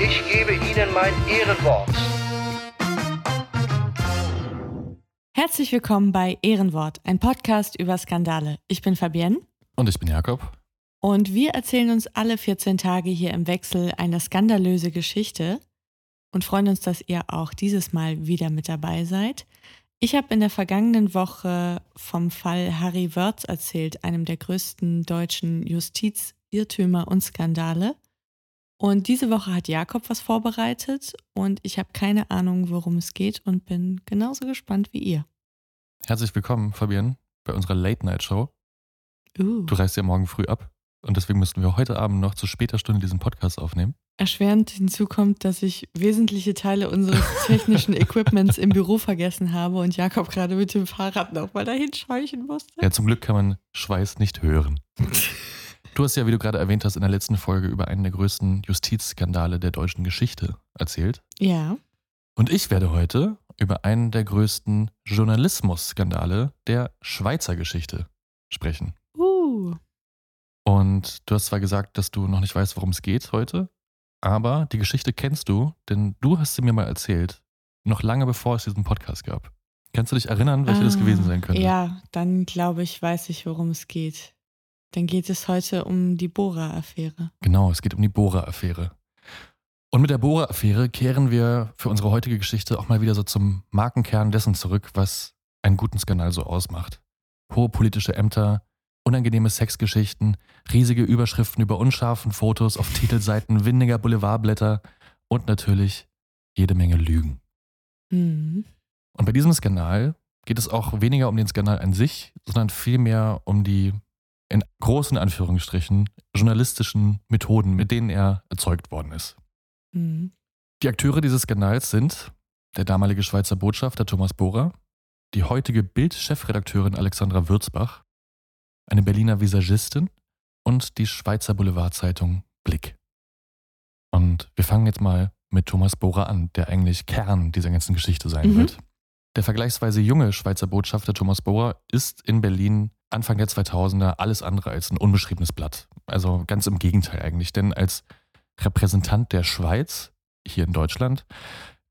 ich gebe Ihnen mein Ehrenwort. Herzlich willkommen bei Ehrenwort, ein Podcast über Skandale. Ich bin Fabienne Und ich bin Jakob. und wir erzählen uns alle 14 Tage hier im Wechsel eine skandalöse Geschichte und freuen uns, dass ihr auch dieses Mal wieder mit dabei seid. Ich habe in der vergangenen Woche vom Fall Harry Wörz erzählt, einem der größten deutschen Justizirrtümer und Skandale. Und diese Woche hat Jakob was vorbereitet und ich habe keine Ahnung, worum es geht und bin genauso gespannt wie ihr. Herzlich willkommen, Fabian, bei unserer Late-Night-Show. Uh. Du reist ja morgen früh ab und deswegen müssten wir heute Abend noch zu später Stunde diesen Podcast aufnehmen. Erschwerend hinzu kommt, dass ich wesentliche Teile unseres technischen Equipments im Büro vergessen habe und Jakob gerade mit dem Fahrrad noch mal dahin scheuchen musste. Ja, zum Glück kann man Schweiß nicht hören. Du hast ja, wie du gerade erwähnt hast, in der letzten Folge über einen der größten Justizskandale der deutschen Geschichte erzählt. Ja. Und ich werde heute über einen der größten Journalismus-Skandale der Schweizer Geschichte sprechen. Uh. Und du hast zwar gesagt, dass du noch nicht weißt, worum es geht heute, aber die Geschichte kennst du, denn du hast sie mir mal erzählt, noch lange bevor es diesen Podcast gab. Kannst du dich erinnern, welche das Ah, gewesen sein könnte? Ja, dann glaube ich, weiß ich, worum es geht. Dann geht es heute um die Bora-Affäre. Genau, es geht um die Bohrer-Affäre. Und mit der Bohrer-Affäre kehren wir für unsere heutige Geschichte auch mal wieder so zum Markenkern dessen zurück, was einen guten Skandal so ausmacht. Hohe politische Ämter, unangenehme Sexgeschichten, riesige Überschriften über unscharfen Fotos auf Titelseiten windiger Boulevardblätter und natürlich jede Menge Lügen. Mhm. Und bei diesem Skandal geht es auch weniger um den Skandal an sich, sondern vielmehr um die in großen Anführungsstrichen journalistischen Methoden, mit denen er erzeugt worden ist. Mhm. Die Akteure dieses Skandals sind der damalige Schweizer Botschafter Thomas Bohrer, die heutige Bild-Chefredakteurin Alexandra Würzbach, eine Berliner Visagistin und die Schweizer Boulevardzeitung Blick. Und wir fangen jetzt mal mit Thomas Bohrer an, der eigentlich Kern dieser ganzen Geschichte sein Mhm. wird. Der vergleichsweise junge Schweizer Botschafter Thomas Bohrer ist in Berlin Anfang der 2000er alles andere als ein unbeschriebenes Blatt. Also ganz im Gegenteil eigentlich, denn als Repräsentant der Schweiz hier in Deutschland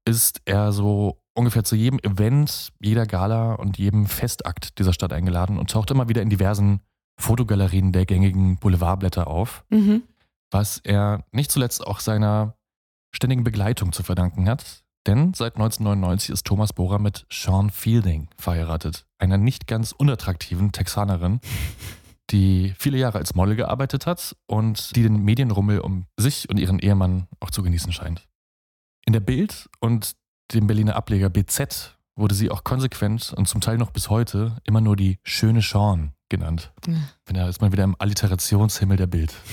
ist er so ungefähr zu jedem Event, jeder Gala und jedem Festakt dieser Stadt eingeladen und taucht immer wieder in diversen Fotogalerien der gängigen Boulevardblätter auf, Mhm. was er nicht zuletzt auch seiner ständigen Begleitung zu verdanken hat. Denn seit 1999 ist Thomas Bohrer mit Sean Fielding verheiratet, einer nicht ganz unattraktiven Texanerin, die viele Jahre als Model gearbeitet hat und die den Medienrummel um sich und ihren Ehemann auch zu genießen scheint. In der Bild und dem Berliner Ableger BZ wurde sie auch konsequent und zum Teil noch bis heute immer nur die schöne Sean genannt. Ja. Wenn er ist mal wieder im Alliterationshimmel der Bild.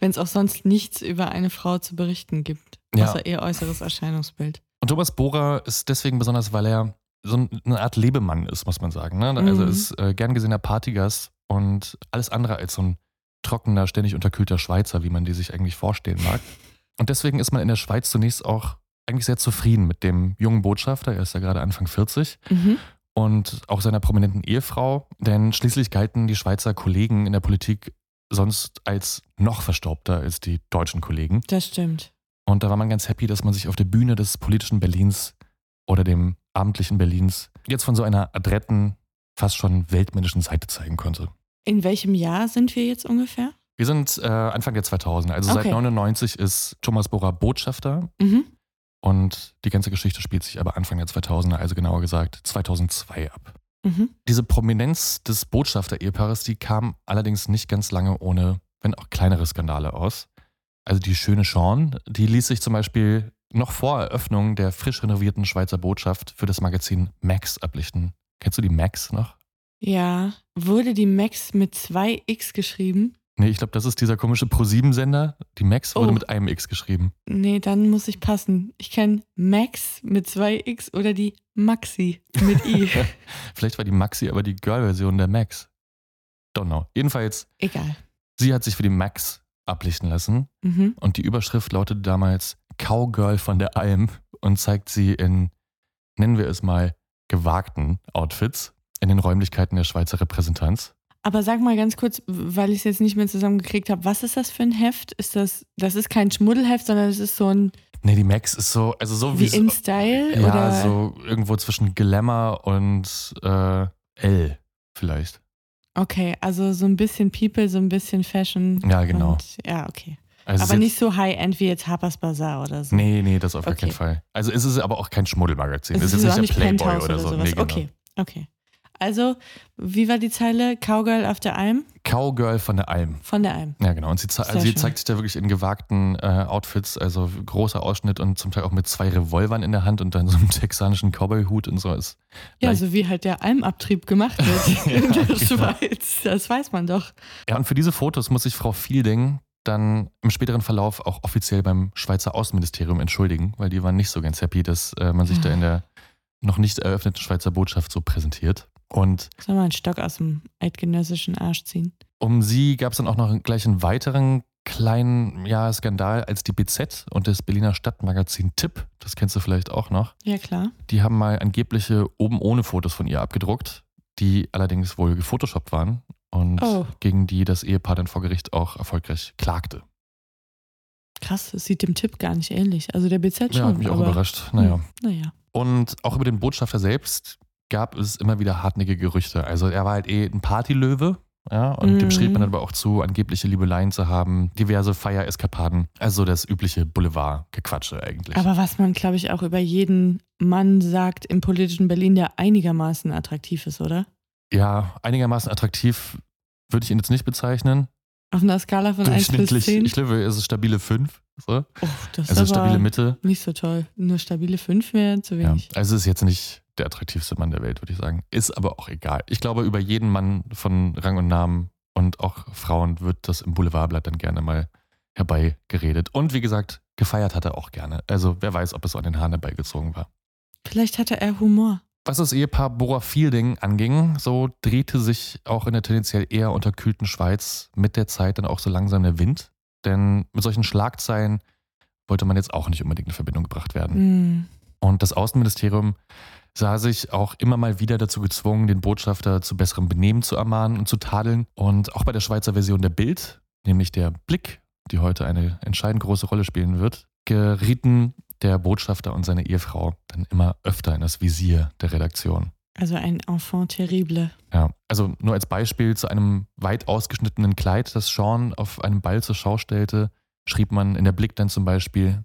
Wenn es auch sonst nichts über eine Frau zu berichten gibt, Ja. außer ihr äußeres Erscheinungsbild. Und Thomas Bohrer ist deswegen besonders, weil er so eine Art Lebemann ist, muss man sagen. Ne? Also Mhm. ist äh, gern gesehener Partygast und alles andere als so ein trockener, ständig unterkühlter Schweizer, wie man die sich eigentlich vorstellen mag. Und deswegen ist man in der Schweiz zunächst auch eigentlich sehr zufrieden mit dem jungen Botschafter, er ist ja gerade Anfang 40, Mhm. und auch seiner prominenten Ehefrau, denn schließlich galten die Schweizer Kollegen in der Politik sonst als noch verstaubter als die deutschen Kollegen. Das stimmt. Und da war man ganz happy, dass man sich auf der Bühne des politischen Berlins oder dem abendlichen Berlins jetzt von so einer adretten, fast schon weltmännischen Seite zeigen konnte. In welchem Jahr sind wir jetzt ungefähr? Wir sind äh, Anfang der 2000er, also seit Okay. 99 ist Thomas Bohrer Botschafter Mhm. und die ganze Geschichte spielt sich aber Anfang der 2000er, also genauer gesagt 2002 ab. Mhm. Diese Prominenz des Botschafter-Ehepaares, die kam allerdings nicht ganz lange ohne, wenn auch kleinere Skandale aus. Also die schöne Sean, die ließ sich zum Beispiel noch vor Eröffnung der frisch renovierten Schweizer Botschaft für das Magazin Max ablichten. Kennst du die Max noch? Ja. Wurde die Max mit zwei X geschrieben? Nee, ich glaube, das ist dieser komische Pro-7-Sender. Die Max wurde Oh. mit einem X geschrieben. Nee, dann muss ich passen. Ich kenne Max mit zwei X oder die Maxi mit I. Vielleicht war die Maxi aber die Girl-Version der Max. Don't know. Jedenfalls, Egal. sie hat sich für die Max ablichten lassen Mhm. und die Überschrift lautete damals Cowgirl von der Alm und zeigt sie in, nennen wir es mal, gewagten Outfits in den Räumlichkeiten der Schweizer Repräsentanz. Aber sag mal ganz kurz, weil ich es jetzt nicht mehr zusammengekriegt habe, was ist das für ein Heft? Ist das, das ist kein Schmuddelheft, sondern es ist so ein, Nee, die Max ist so, also so wie, wie in Style? Ja, oder? so irgendwo zwischen Glamour und äh, L vielleicht. Okay, also so ein bisschen People, so ein bisschen Fashion. Ja, genau. Und, ja, okay. Also aber nicht so High-End wie jetzt Harper's Bazaar oder so. Nee, nee, das auf gar Okay. keinen Fall. Also es ist aber auch kein Schmuddelmagazin. Es Es ist ist jetzt nicht der Playboy oder, oder, so. Nee, genau. Okay, okay. Also, wie war die Zeile? Cowgirl auf der Alm? Cowgirl von der Alm. Von der Alm. Ja, genau. Und sie, ze also sie zeigt sich da wirklich in gewagten äh, Outfits, also großer Ausschnitt und zum Teil auch mit zwei Revolvern in der Hand und dann so einem texanischen Cowboy-Hut und so. Ist Ja, so wie halt der Almabtrieb gemacht wird in der genau. Schweiz. Das weiß man doch. ja, und für diese Fotos muss sich Frau Fielding dann im späteren Verlauf auch offiziell beim Schweizer Außenministerium entschuldigen, weil die waren nicht so ganz happy, dass äh, man sich da in der noch nicht eröffneten Schweizer Botschaft so präsentiert. Und Soll mal einen Stock aus dem eidgenössischen Arsch ziehen. Um sie gab es dann auch noch gleich einen weiteren kleinen ja, Skandal, als die BZ und das Berliner Stadtmagazin Tipp, das kennst du vielleicht auch noch, Ja, klar. die haben mal angebliche oben ohne Fotos von ihr abgedruckt, die allerdings wohl gefotoshoppt waren und Oh. gegen die das Ehepaar dann vor Gericht auch erfolgreich klagte. Krass, es sieht dem Tipp gar nicht ähnlich. Also der BZ schon. Ja, hat mich auch überrascht. Naja. Hm, Naja. Und auch über den Botschafter selbst gab es immer wieder hartnäckige Gerüchte. Also er war halt eh ein Partylöwe. Ja, und Mhm. dem schrieb man aber auch zu, angebliche Liebeleien zu haben, diverse Feiereskapaden. Also das übliche Boulevard-Gequatsche eigentlich. Aber was man, glaube ich, auch über jeden Mann sagt im politischen Berlin, der einigermaßen attraktiv ist, oder? ja, einigermaßen attraktiv würde ich ihn jetzt nicht bezeichnen. Auf einer Skala von 1 bis Durchschnittlich, 10. ich glaube, es ist stabile 5. So. oh, das Also ist stabile Mitte. nicht so toll. Nur stabile 5 wäre zu Ja, wenig. also ist jetzt nicht der attraktivste Mann der Welt, würde ich sagen. Ist aber auch egal. Ich glaube, über jeden Mann von Rang und Namen und auch Frauen wird das im Boulevardblatt dann gerne mal herbeigeredet. Und wie gesagt, gefeiert hat er auch gerne. Also wer weiß, ob es an den Haaren herbeigezogen war. Vielleicht hatte er Humor. Was das Ehepaar Bora Fielding anging, so drehte sich auch in der tendenziell eher unterkühlten Schweiz mit der Zeit dann auch so langsam der Wind. Denn mit solchen Schlagzeilen wollte man jetzt auch nicht unbedingt in Verbindung gebracht werden. Hm. Und das Außenministerium sah sich auch immer mal wieder dazu gezwungen, den Botschafter zu besserem Benehmen zu ermahnen und zu tadeln. Und auch bei der Schweizer Version der Bild, nämlich der Blick, die heute eine entscheidend große Rolle spielen wird, gerieten der Botschafter und seine Ehefrau dann immer öfter in das Visier der Redaktion. Also ein Enfant terrible. Ja, also nur als Beispiel zu einem weit ausgeschnittenen Kleid, das Sean auf einem Ball zur Schau stellte, schrieb man in der Blick dann zum Beispiel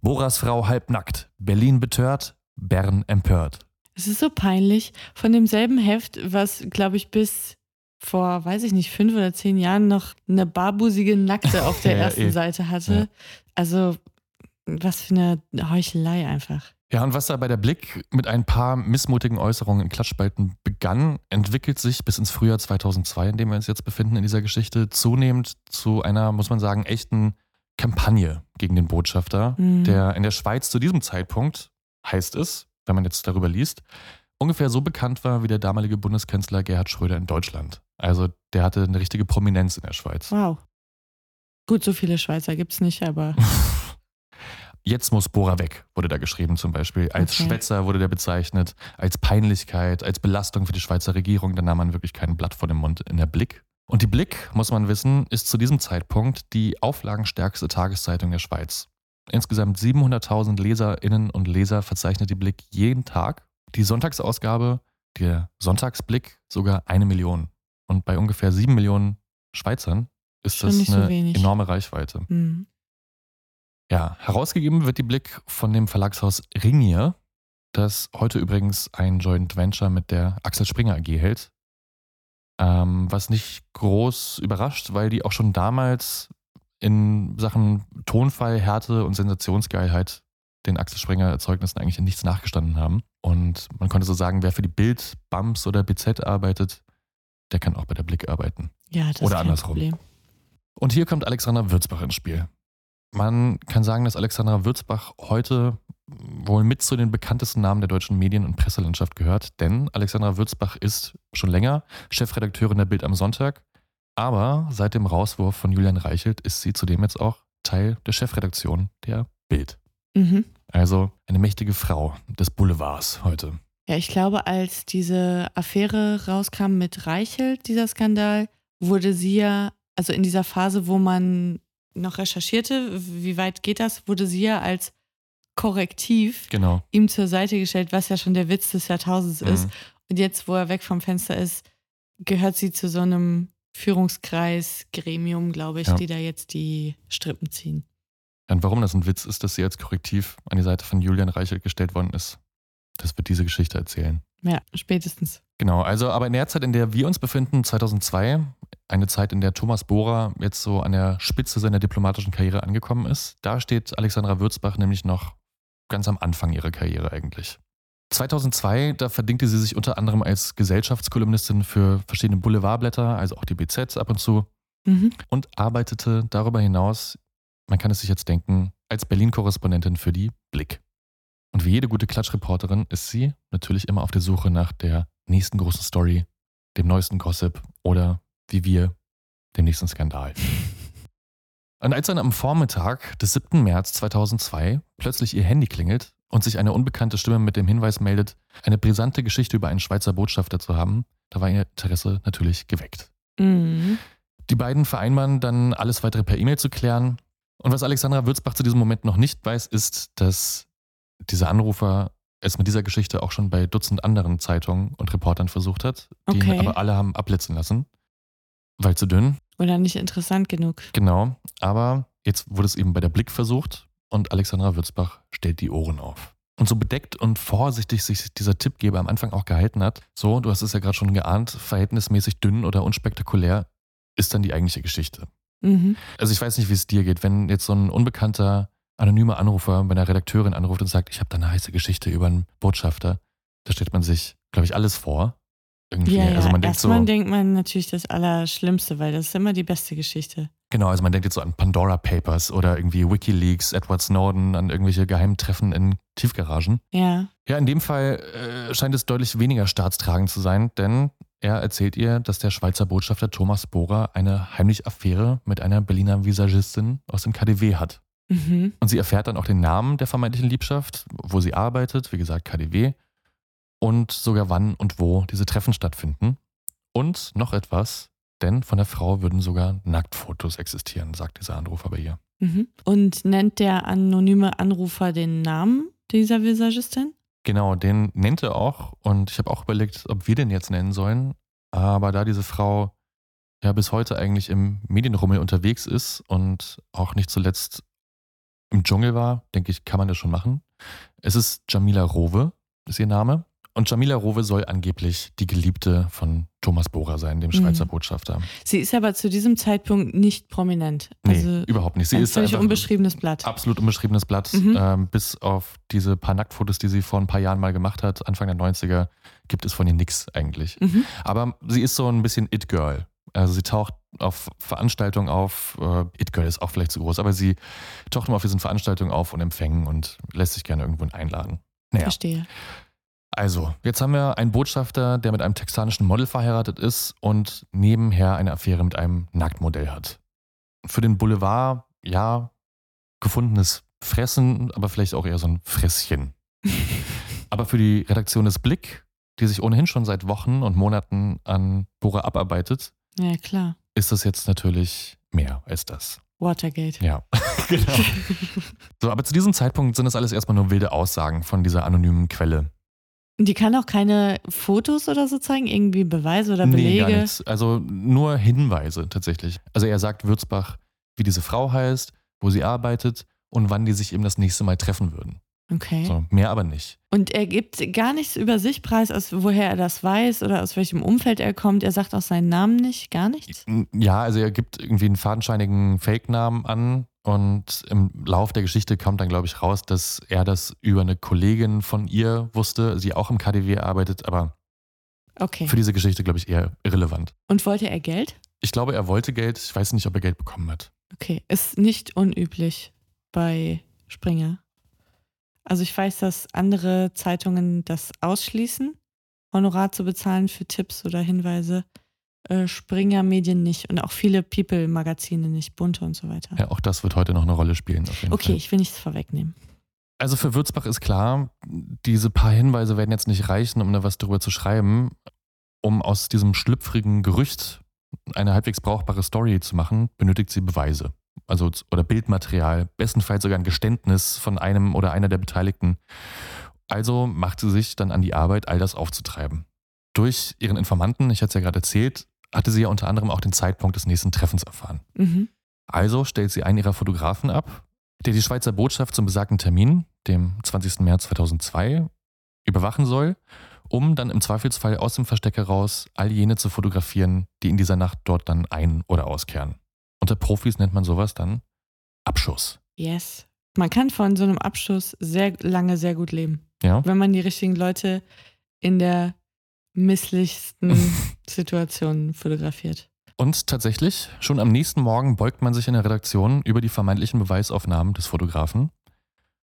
Boras Frau halbnackt, Berlin betört, Bern empört. Es ist so peinlich. Von demselben Heft, was, glaube ich, bis vor, weiß ich nicht, fünf oder zehn Jahren noch eine barbusige Nackte auf der Ja, ersten eh. Seite hatte. Ja. Also, was für eine Heuchelei einfach. Ja, und was da bei der Blick mit ein paar missmutigen Äußerungen in Klatschspalten begann, entwickelt sich bis ins Frühjahr 2002, in dem wir uns jetzt befinden in dieser Geschichte, zunehmend zu einer, muss man sagen, echten Kampagne gegen den Botschafter, Mhm. der in der Schweiz zu diesem Zeitpunkt, heißt es, wenn man jetzt darüber liest, ungefähr so bekannt war wie der damalige Bundeskanzler Gerhard Schröder in Deutschland. Also der hatte eine richtige Prominenz in der Schweiz. Wow. Gut, so viele Schweizer gibt es nicht, aber Jetzt muss Bora weg, wurde da geschrieben zum Beispiel. Als Okay. Schwätzer wurde der bezeichnet, als Peinlichkeit, als Belastung für die Schweizer Regierung. Da nahm man wirklich kein Blatt vor dem Mund in der Blick. Und die Blick, muss man wissen, ist zu diesem Zeitpunkt die auflagenstärkste Tageszeitung der Schweiz. Insgesamt 700.000 Leserinnen und Leser verzeichnet die Blick jeden Tag. Die Sonntagsausgabe, der Sonntagsblick, sogar eine Million. Und bei ungefähr sieben Millionen Schweizern ist Schon das so eine wenig. enorme Reichweite. hm. Ja, herausgegeben wird die Blick von dem Verlagshaus Ringier, das heute übrigens ein Joint Venture mit der Axel Springer AG hält. Ähm, was nicht groß überrascht, weil die auch schon damals in Sachen Tonfall, Härte und Sensationsgeilheit den Axel Springer Erzeugnissen eigentlich in nichts nachgestanden haben. Und man konnte so sagen, wer für die Bild, Bums oder BZ arbeitet, der kann auch bei der Blick arbeiten. ja, das Oder ist andersrum. Problem. Und hier kommt Alexandra Würzbach ins Spiel. Man kann sagen, dass Alexandra Würzbach heute wohl mit zu den bekanntesten Namen der deutschen Medien- und Presselandschaft gehört, denn Alexandra Würzbach ist schon länger Chefredakteurin der Bild am Sonntag, aber seit dem Rauswurf von Julian Reichelt ist sie zudem jetzt auch Teil der Chefredaktion der Bild. Mhm. Also eine mächtige Frau des Boulevards heute. Ja, ich glaube, als diese Affäre rauskam mit Reichelt, dieser Skandal, wurde sie ja, also in dieser Phase, wo man noch recherchierte, wie weit geht das, wurde sie ja als Korrektiv Genau. ihm zur Seite gestellt, was ja schon der Witz des Jahrtausends ist. Mhm. Und jetzt, wo er weg vom Fenster ist, gehört sie zu so einem Führungskreis, Gremium, glaube ich, Ja. die da jetzt die Strippen ziehen. Und warum das ein Witz ist, dass sie als Korrektiv an die Seite von Julian Reichelt gestellt worden ist, das wird diese Geschichte erzählen. Ja, spätestens. Genau, also aber in der Zeit, in der wir uns befinden, 2002, eine Zeit, in der Thomas Bohrer jetzt so an der Spitze seiner diplomatischen Karriere angekommen ist, da steht Alexandra Würzbach nämlich noch ganz am Anfang ihrer Karriere eigentlich. 2002, da verdingte sie sich unter anderem als Gesellschaftskolumnistin für verschiedene Boulevardblätter, also auch die BZ ab und zu, Mhm. und arbeitete darüber hinaus, man kann es sich jetzt denken, als Berlin-Korrespondentin für die Blick. Und wie jede gute Klatschreporterin ist sie natürlich immer auf der Suche nach der nächsten großen Story, dem neuesten Gossip oder wie wir, dem nächsten Skandal. Und als dann am Vormittag des 7. März 2002 plötzlich ihr Handy klingelt und sich eine unbekannte Stimme mit dem Hinweis meldet, eine brisante Geschichte über einen Schweizer Botschafter zu haben, da war ihr Interesse natürlich geweckt. Mhm. Die beiden vereinbaren dann, alles weitere per E-Mail zu klären. Und was Alexandra Würzbach zu diesem Moment noch nicht weiß, ist, dass dieser Anrufer es mit dieser Geschichte auch schon bei Dutzend anderen Zeitungen und Reportern versucht hat, die ihn Okay. aber alle haben abblitzen lassen. Weil zu dünn, Oder nicht interessant genug. genau. Aber jetzt wurde es eben bei der Blick versucht und Alexandra Würzbach stellt die Ohren auf. Und so bedeckt und vorsichtig sich dieser Tippgeber am Anfang auch gehalten hat, so, du hast es ja gerade schon geahnt, verhältnismäßig dünn oder unspektakulär, ist dann die eigentliche Geschichte. Mhm. Also ich weiß nicht, wie es dir geht, wenn jetzt so ein unbekannter, anonymer Anrufer bei einer Redakteurin anruft und sagt, ich habe da eine heiße Geschichte über einen Botschafter, da stellt man sich, glaube ich, alles vor. Irgendwie. Ja, ja. also man denkt so, Erstmal denkt man natürlich das Allerschlimmste, weil das ist immer die beste Geschichte. Genau, also man denkt jetzt so an Pandora Papers oder irgendwie WikiLeaks, Edward Snowden, an irgendwelche geheimen Treffen in Tiefgaragen. Ja. Ja, in dem Fall äh, scheint es deutlich weniger staatstragend zu sein, denn er erzählt ihr, dass der Schweizer Botschafter Thomas Bohrer eine heimliche Affäre mit einer Berliner Visagistin aus dem KDW hat. Mhm. Und sie erfährt dann auch den Namen der vermeintlichen Liebschaft, wo sie arbeitet, wie gesagt KDW, und sogar wann und wo diese Treffen stattfinden. Und noch etwas, denn von der Frau würden sogar Nacktfotos existieren, sagt dieser Anrufer bei ihr. Mhm. Und nennt der anonyme Anrufer den Namen dieser Visagistin? Genau, den nennt er auch und ich habe auch überlegt, ob wir den jetzt nennen sollen. Aber da diese Frau ja bis heute eigentlich im Medienrummel unterwegs ist und auch nicht zuletzt im Dschungel war, denke ich, kann man das schon machen. Es ist Jamila Rowe, ist ihr Name. Und Jamila Rowe soll angeblich die Geliebte von Thomas Bohrer sein, dem Schweizer Mhm. Botschafter. Sie ist aber zu diesem Zeitpunkt nicht prominent. Nee, Also überhaupt nicht. Sie ein ist völlig unbeschriebenes Blatt. absolut unbeschriebenes Blatt. Mhm. Ähm, bis auf diese paar Nacktfotos, die sie vor ein paar Jahren mal gemacht hat, Anfang der 90er, gibt es von ihr nichts eigentlich. Mhm. Aber sie ist so ein bisschen It-Girl. Also sie taucht auf Veranstaltungen auf, äh, It-Girl ist auch vielleicht zu groß, aber sie taucht immer auf diesen Veranstaltungen auf und Empfängen und lässt sich gerne irgendwo einladen. Naja, Verstehe. Also, jetzt haben wir einen Botschafter, der mit einem texanischen Model verheiratet ist und nebenher eine Affäre mit einem Nacktmodell hat. Für den Boulevard, ja, gefundenes Fressen, aber vielleicht auch eher so ein Fresschen. aber für die Redaktion des Blick, die sich ohnehin schon seit Wochen und Monaten an Bora abarbeitet, Ja, klar. ist das jetzt natürlich mehr als das. Watergate. Ja, genau. So, aber zu diesem Zeitpunkt sind das alles erstmal nur wilde Aussagen von dieser anonymen Quelle. Die kann auch keine Fotos oder so zeigen, irgendwie Beweise oder Nee, gar Belege. nichts. Also nur Hinweise tatsächlich. Also er sagt Würzbach, wie diese Frau heißt, wo sie arbeitet und wann die sich eben das nächste Mal treffen würden. okay. So, mehr aber nicht. Und er gibt gar nichts über sich preis, aus woher er das weiß oder aus welchem Umfeld er kommt. Er sagt auch seinen Namen nicht, gar nichts. Ja, also er gibt irgendwie einen fadenscheinigen Fake-Namen an und im Lauf der Geschichte kommt dann, glaube ich, raus, dass er das über eine Kollegin von ihr wusste, die auch im KDW arbeitet, aber Okay. für diese Geschichte, glaube ich, eher irrelevant. Und wollte er Geld? Ich glaube, er wollte Geld. Ich weiß nicht, ob er Geld bekommen hat. Okay, ist nicht unüblich bei Springer. Also ich weiß, dass andere Zeitungen das ausschließen, Honorar zu bezahlen für Tipps oder Hinweise. Äh, Springer Medien nicht und auch viele People-Magazine nicht, bunte und so weiter. Ja, auch das wird heute noch eine Rolle spielen. Okay, Fall. ich will nichts vorwegnehmen. Also für Würzbach ist klar, diese paar Hinweise werden jetzt nicht reichen, um da was darüber zu schreiben. Um aus diesem schlüpfrigen Gerücht eine halbwegs brauchbare Story zu machen, benötigt sie Beweise. Also oder Bildmaterial, bestenfalls sogar ein Geständnis von einem oder einer der Beteiligten. Also macht sie sich dann an die Arbeit, all das aufzutreiben. Durch ihren Informanten, ich hatte es ja gerade erzählt, hatte sie ja unter anderem auch den Zeitpunkt des nächsten Treffens erfahren. Mhm. Also stellt sie einen ihrer Fotografen ab, der die Schweizer Botschaft zum besagten Termin, dem 20. März 2002, überwachen soll, um dann im Zweifelsfall aus dem Versteck heraus all jene zu fotografieren, die in dieser Nacht dort dann ein- oder auskehren. Unter Profis nennt man sowas dann Abschuss. Yes. Man kann von so einem Abschuss sehr lange sehr gut leben, Ja? wenn man die richtigen Leute in der misslichsten Situation fotografiert. Und tatsächlich, schon am nächsten Morgen beugt man sich in der Redaktion über die vermeintlichen Beweisaufnahmen des Fotografen.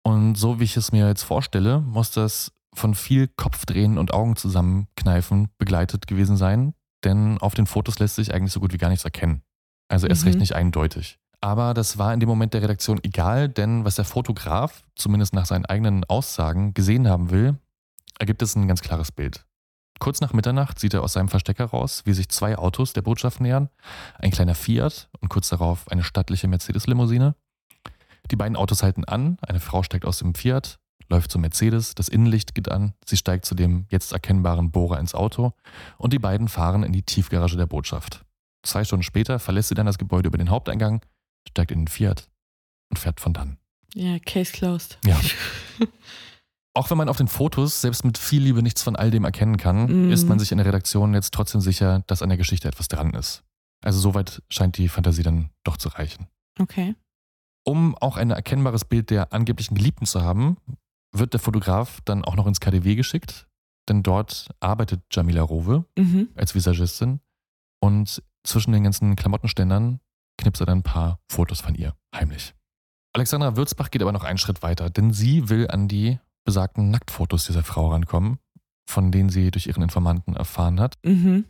Und so wie ich es mir jetzt vorstelle, muss das von viel Kopfdrehen und Augen zusammenkneifen begleitet gewesen sein, denn auf den Fotos lässt sich eigentlich so gut wie gar nichts erkennen. Also erst Mhm. recht nicht eindeutig. Aber das war in dem Moment der Redaktion egal, denn was der Fotograf, zumindest nach seinen eigenen Aussagen, gesehen haben will, ergibt es ein ganz klares Bild. Kurz nach Mitternacht sieht er aus seinem Versteck heraus, wie sich zwei Autos der Botschaft nähern, ein kleiner Fiat und kurz darauf eine stattliche Mercedes-Limousine. Die beiden Autos halten an, eine Frau steigt aus dem Fiat, läuft zum Mercedes, das Innenlicht geht an, sie steigt zu dem jetzt erkennbaren Bohrer ins Auto und die beiden fahren in die Tiefgarage der Botschaft. Zwei Stunden später verlässt sie dann das Gebäude über den Haupteingang, steigt in den Fiat und fährt von dann. Ja, Case closed. Ja. Auch wenn man auf den Fotos selbst mit viel Liebe nichts von all dem erkennen kann, Mhm. ist man sich in der Redaktion jetzt trotzdem sicher, dass an der Geschichte etwas dran ist. Also soweit scheint die Fantasie dann doch zu reichen. Okay. Um auch ein erkennbares Bild der angeblichen Geliebten zu haben, wird der Fotograf dann auch noch ins KDW geschickt, denn dort arbeitet Jamila Rowe Mhm. als Visagistin und zwischen den ganzen Klamottenständern knipst er dann ein paar Fotos von ihr, heimlich. Alexandra Würzbach geht aber noch einen Schritt weiter, denn sie will an die besagten Nacktfotos dieser Frau rankommen, von denen sie durch ihren Informanten erfahren hat. Mhm.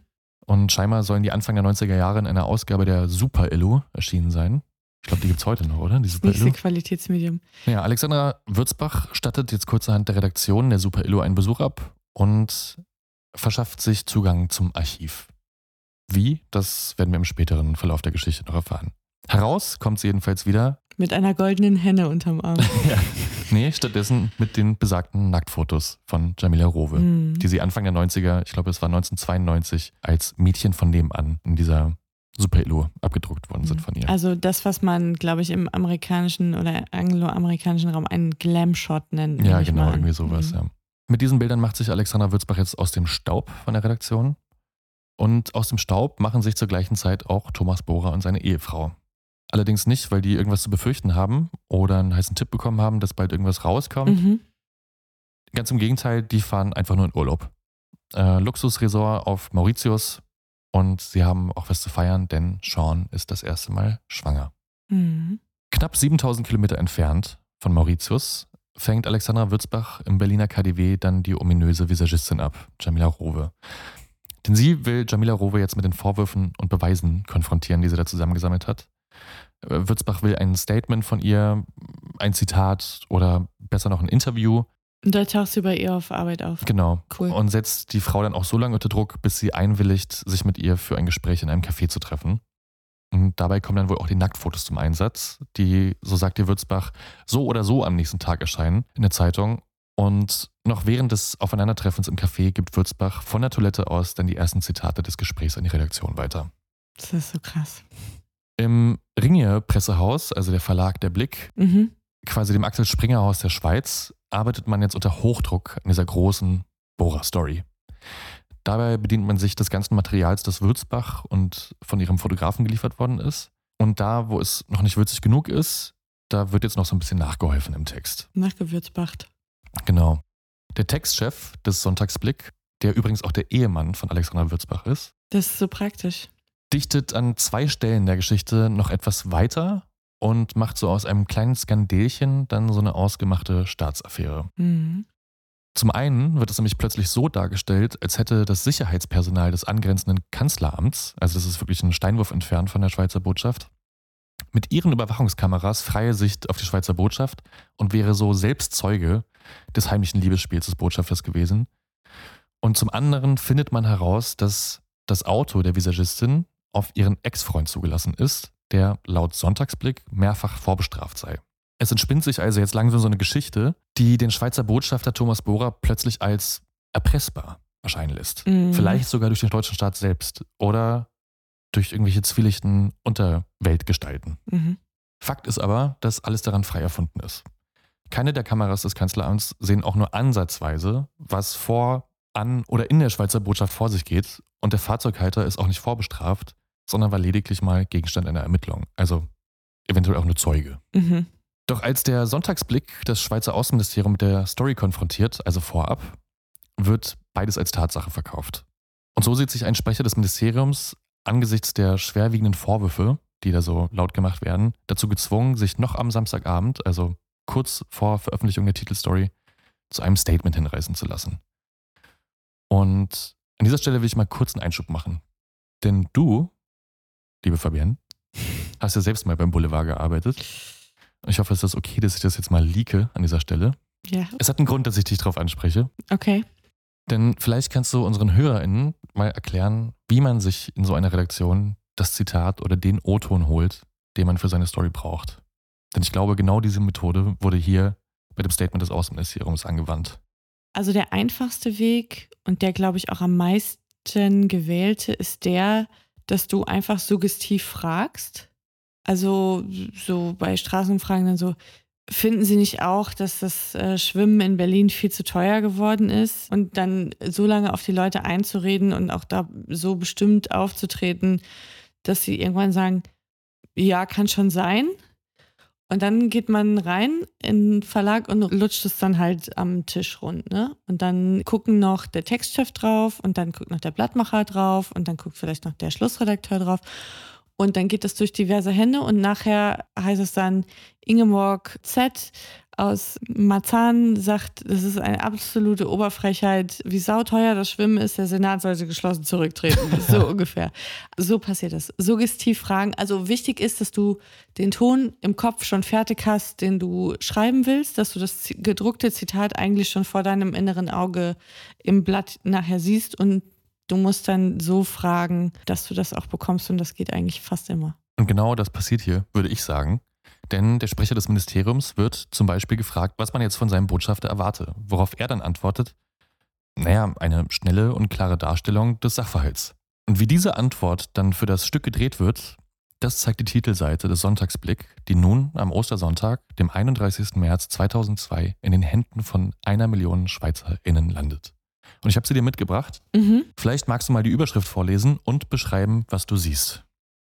Und scheinbar sollen die Anfang der 90er Jahre in einer Ausgabe der Super Illu erschienen sein. Ich glaube, die gibt es heute noch, oder? Die Super nächste. Qualitätsmedium. Ja, Alexandra Würzbach stattet jetzt kurzerhand der Redaktion der Super Illu einen Besuch ab und verschafft sich Zugang zum Archiv. Wie, das werden wir im späteren Verlauf der Geschichte noch erfahren. Heraus kommt sie jedenfalls wieder, Mit einer goldenen Henne unterm Arm. ja, nee, stattdessen mit den besagten Nacktfotos von Jamila Rowe, Mhm. die sie Anfang der 90er, ich glaube es war 1992, als Mädchen von nebenan in dieser Super Illu abgedruckt worden sind von ihr. Also das, was man, glaube ich, im amerikanischen oder angloamerikanischen Raum einen Glam-Shot nennt. Ja, genau, irgendwie sowas, Mhm. ja. Mit diesen Bildern macht sich Alexandra Würzbach jetzt aus dem Staub von der Redaktion. Und aus dem Staub machen sich zur gleichen Zeit auch Thomas Bohrer und seine Ehefrau. Allerdings nicht, weil die irgendwas zu befürchten haben oder einen heißen Tipp bekommen haben, dass bald irgendwas rauskommt. Mhm. Ganz im Gegenteil, die fahren einfach nur in Urlaub. Äh, Luxusresort auf Mauritius und sie haben auch was zu feiern, denn Sean ist das erste Mal schwanger. Mhm. Knapp 7000 Kilometer entfernt von Mauritius fängt Alexandra Würzbach im Berliner KDW dann die ominöse Visagistin ab, Jamila Rowe. Denn sie will Jamila Rowe jetzt mit den Vorwürfen und Beweisen konfrontieren, die sie da zusammengesammelt hat. Würzbach will ein Statement von ihr, ein Zitat oder besser noch ein Interview. Und da tauchst du bei ihr auf Arbeit auf. Genau. Cool. Und setzt die Frau dann auch so lange unter Druck, bis sie einwilligt, sich mit ihr für ein Gespräch in einem Café zu treffen. Und dabei kommen dann wohl auch die Nacktfotos zum Einsatz, die, so sagt die Würzbach, so oder so am nächsten Tag erscheinen in der Zeitung. Und noch während des Aufeinandertreffens im Café gibt Würzbach von der Toilette aus dann die ersten Zitate des Gesprächs an die Redaktion weiter. Das ist so krass. Im Ringier Pressehaus, also der Verlag Der Blick, Mhm. quasi dem Axel Springer Haus der Schweiz, arbeitet man jetzt unter Hochdruck an dieser großen Bohrer-Story. Dabei bedient man sich des ganzen Materials, das Würzbach und von ihrem Fotografen geliefert worden ist. Und da, wo es noch nicht würzig genug ist, da wird jetzt noch so ein bisschen nachgeholfen im Text. Nachgewürzbacht. Genau. Der Textchef des Sonntagsblick, der übrigens auch der Ehemann von Alexander Würzbach ist, Das ist so praktisch. Dichtet an zwei Stellen der Geschichte noch etwas weiter und macht so aus einem kleinen Skandelchen dann so eine ausgemachte Staatsaffäre. Mhm. Zum einen wird es nämlich plötzlich so dargestellt, als hätte das Sicherheitspersonal des angrenzenden Kanzleramts, also das ist wirklich ein Steinwurf entfernt von der Schweizer Botschaft, mit ihren Überwachungskameras freie Sicht auf die Schweizer Botschaft und wäre so selbst Zeuge des heimlichen Liebesspiels des Botschafters gewesen. Und zum anderen findet man heraus, dass das Auto der Visagistin auf ihren Ex-Freund zugelassen ist, der laut Sonntagsblick mehrfach vorbestraft sei. Es entspinnt sich also jetzt langsam so eine Geschichte, die den Schweizer Botschafter Thomas Bohrer plötzlich als erpressbar erscheinen lässt. Mhm. Vielleicht sogar durch den deutschen Staat selbst oder durch irgendwelche zwielichten Unterweltgestalten. Mhm. Fakt ist aber, dass alles daran frei erfunden ist. Keine der Kameras des Kanzleramts sehen auch nur ansatzweise, was vor, an oder in der Schweizer Botschaft vor sich geht und der Fahrzeughalter ist auch nicht vorbestraft, sondern war lediglich mal Gegenstand einer Ermittlung, also eventuell auch nur Zeuge. Mhm. Doch als der Sonntagsblick das Schweizer Außenministerium mit der Story konfrontiert, also vorab, wird beides als Tatsache verkauft. Und so sieht sich ein Sprecher des Ministeriums angesichts der schwerwiegenden Vorwürfe, die da so laut gemacht werden, dazu gezwungen, sich noch am Samstagabend, also kurz vor Veröffentlichung der Titelstory, zu einem Statement hinreißen zu lassen. Und an dieser Stelle will ich mal kurz einen Einschub machen. Denn du, liebe Fabienne, hast ja selbst mal beim Boulevard gearbeitet. Und ich hoffe, es ist okay, dass ich das jetzt mal leake an dieser Stelle. Ja, Es hat einen Grund, dass ich dich darauf anspreche. okay. Denn vielleicht kannst du unseren HörerInnen mal erklären, wie man sich in so einer Redaktion das Zitat oder den O-Ton holt, den man für seine Story braucht. Denn ich glaube, genau diese Methode wurde hier bei dem Statement des Außenministeriums angewandt. Also der einfachste Weg und der, glaube ich, auch am meisten gewählte ist der, dass du einfach suggestiv fragst. Also so bei Straßenfragen dann so, finden Sie nicht auch, dass das äh, Schwimmen in Berlin viel zu teuer geworden ist? Und dann so lange auf die Leute einzureden und auch da so bestimmt aufzutreten, dass sie irgendwann sagen, ja, kann schon sein. Und dann geht man rein in den Verlag und lutscht es dann halt am Tisch rund, ne? Und dann gucken noch der Textchef drauf und dann guckt noch der Blattmacher drauf und dann guckt vielleicht noch der Schlussredakteur drauf. Und dann geht das durch diverse Hände und nachher heißt es dann, Ingeborg Z aus Marzahn sagt, das ist eine absolute Oberfrechheit, wie sauteuer das Schwimmen ist, der Senat sollte geschlossen zurücktreten. So ungefähr. So passiert das. Suggestiv fragen. Also wichtig ist, dass du den Ton im Kopf schon fertig hast, den du schreiben willst, dass du das gedruckte Zitat eigentlich schon vor deinem inneren Auge im Blatt nachher siehst und du musst dann so fragen, dass du das auch bekommst und das geht eigentlich fast immer. Und genau das passiert hier, würde ich sagen. Denn der Sprecher des Ministeriums wird zum Beispiel gefragt, was man jetzt von seinem Botschafter erwarte, worauf er dann antwortet, naja, eine schnelle und klare Darstellung des Sachverhalts. Und wie diese Antwort dann für das Stück gedreht wird, das zeigt die Titelseite des Sonntagsblick, die nun am Ostersonntag, dem 31. März 2002, in den Händen von einer Million SchweizerInnen landet. Und ich habe sie dir mitgebracht. Mhm. Vielleicht magst du mal die Überschrift vorlesen und beschreiben, was du siehst.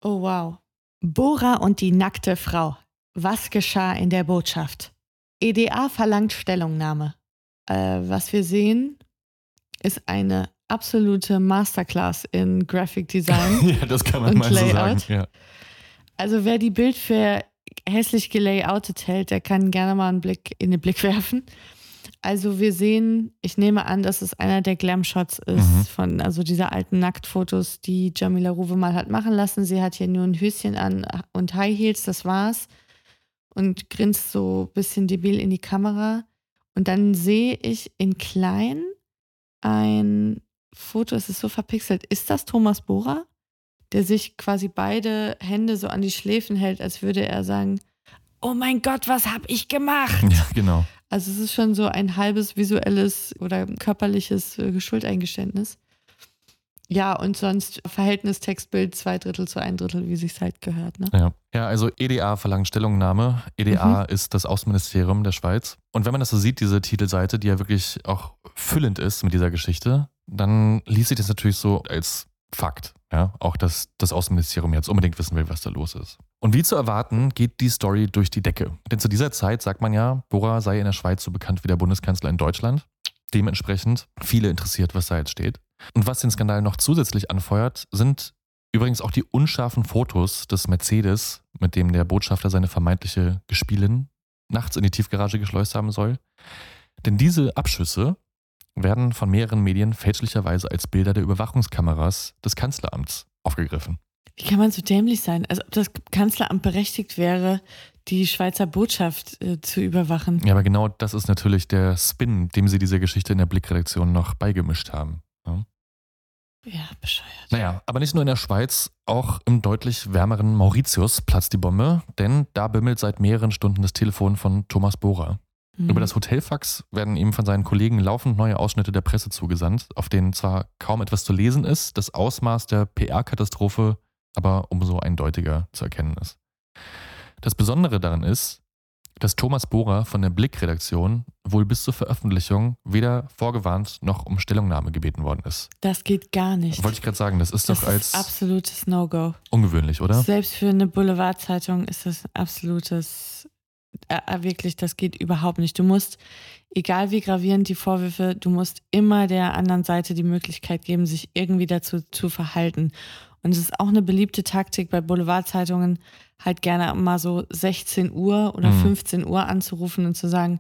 Oh wow. Bora und die nackte Frau. Was geschah in der Botschaft? EDA verlangt Stellungnahme. Äh, was wir sehen, ist eine absolute Masterclass in Graphic Design. ja, das kann man mal so Layout? sagen. Ja. Also wer die Bild für hässlich gelayoutet hält, der kann gerne mal einen Blick in den Blick werfen. Also wir sehen, ich nehme an, dass es einer der Glam-Shots ist Mhm. von also dieser alten Nacktfotos, die Jamila Ruwe mal hat machen lassen. Sie hat hier nur ein Höschen an und High Heels, das war's. Und grinst so ein bisschen debil in die Kamera. Und dann sehe ich in klein ein Foto, es ist so verpixelt. Ist das Thomas Bohrer? der sich quasi beide Hände so an die Schläfen hält, als würde er sagen, oh mein Gott, was habe ich gemacht? ja, genau. Also es ist schon so ein halbes visuelles oder körperliches äh, Schuldeingeständnis. Ja, und sonst Verhältnis Textbild zwei Drittel zu ein Drittel, wie sich's halt gehört. Ne? Ja. ja, also EDA verlangt Stellungnahme. EDA ist das Außenministerium der Schweiz. Und wenn man das so sieht, diese Titelseite, die ja wirklich auch füllend ist mit dieser Geschichte, dann liest sich das natürlich so als Fakt. Ja, auch dass das Außenministerium jetzt unbedingt wissen will, was da los ist. Und wie zu erwarten, geht die Story durch die Decke. Denn zu dieser Zeit sagt man ja, Bora sei in der Schweiz so bekannt wie der Bundeskanzler in Deutschland. Dementsprechend viele interessiert, was da jetzt steht. Und was den Skandal noch zusätzlich anfeuert, sind Übrigens auch die unscharfen Fotos des Mercedes, mit dem der Botschafter seine vermeintliche Gespielin nachts in die Tiefgarage geschleust haben soll. Denn diese Abschüsse werden von mehreren Medien fälschlicherweise als Bilder der Überwachungskameras des Kanzleramts aufgegriffen. Wie kann man so dämlich sein? Als ob das Kanzleramt berechtigt wäre, die Schweizer Botschaft äh, zu überwachen. Ja, aber genau das ist natürlich der Spin, dem sie diese Geschichte in der Blickredaktion noch beigemischt haben. Ja? Bescheuert. Naja, aber nicht nur in der Schweiz, auch im deutlich wärmeren Mauritius platzt die Bombe, denn da bimmelt seit mehreren Stunden das Telefon von Thomas Bohrer. Mhm. Über das Hotelfax werden ihm von seinen Kollegen laufend neue Ausschnitte der Presse zugesandt, auf denen zwar kaum etwas zu lesen ist, das Ausmaß der PR-Katastrophe aber umso eindeutiger zu erkennen ist. Das Besondere daran ist, dass Thomas Bohrer von der Blick-Redaktion wohl bis zur Veröffentlichung weder vorgewarnt noch um Stellungnahme gebeten worden ist. Das geht gar nicht. Wollte ich gerade sagen, das ist das doch ist als absolutes No-Go. ungewöhnlich, oder? Selbst für eine Boulevardzeitung ist das absolutes, äh, äh, wirklich, das geht überhaupt nicht. Du musst, egal wie gravierend die Vorwürfe, du musst immer der anderen Seite die Möglichkeit geben, sich irgendwie dazu zu verhalten. Und es ist auch eine beliebte Taktik bei Boulevardzeitungen, halt gerne mal so 16 Uhr oder Mhm. 15 Uhr anzurufen und zu sagen,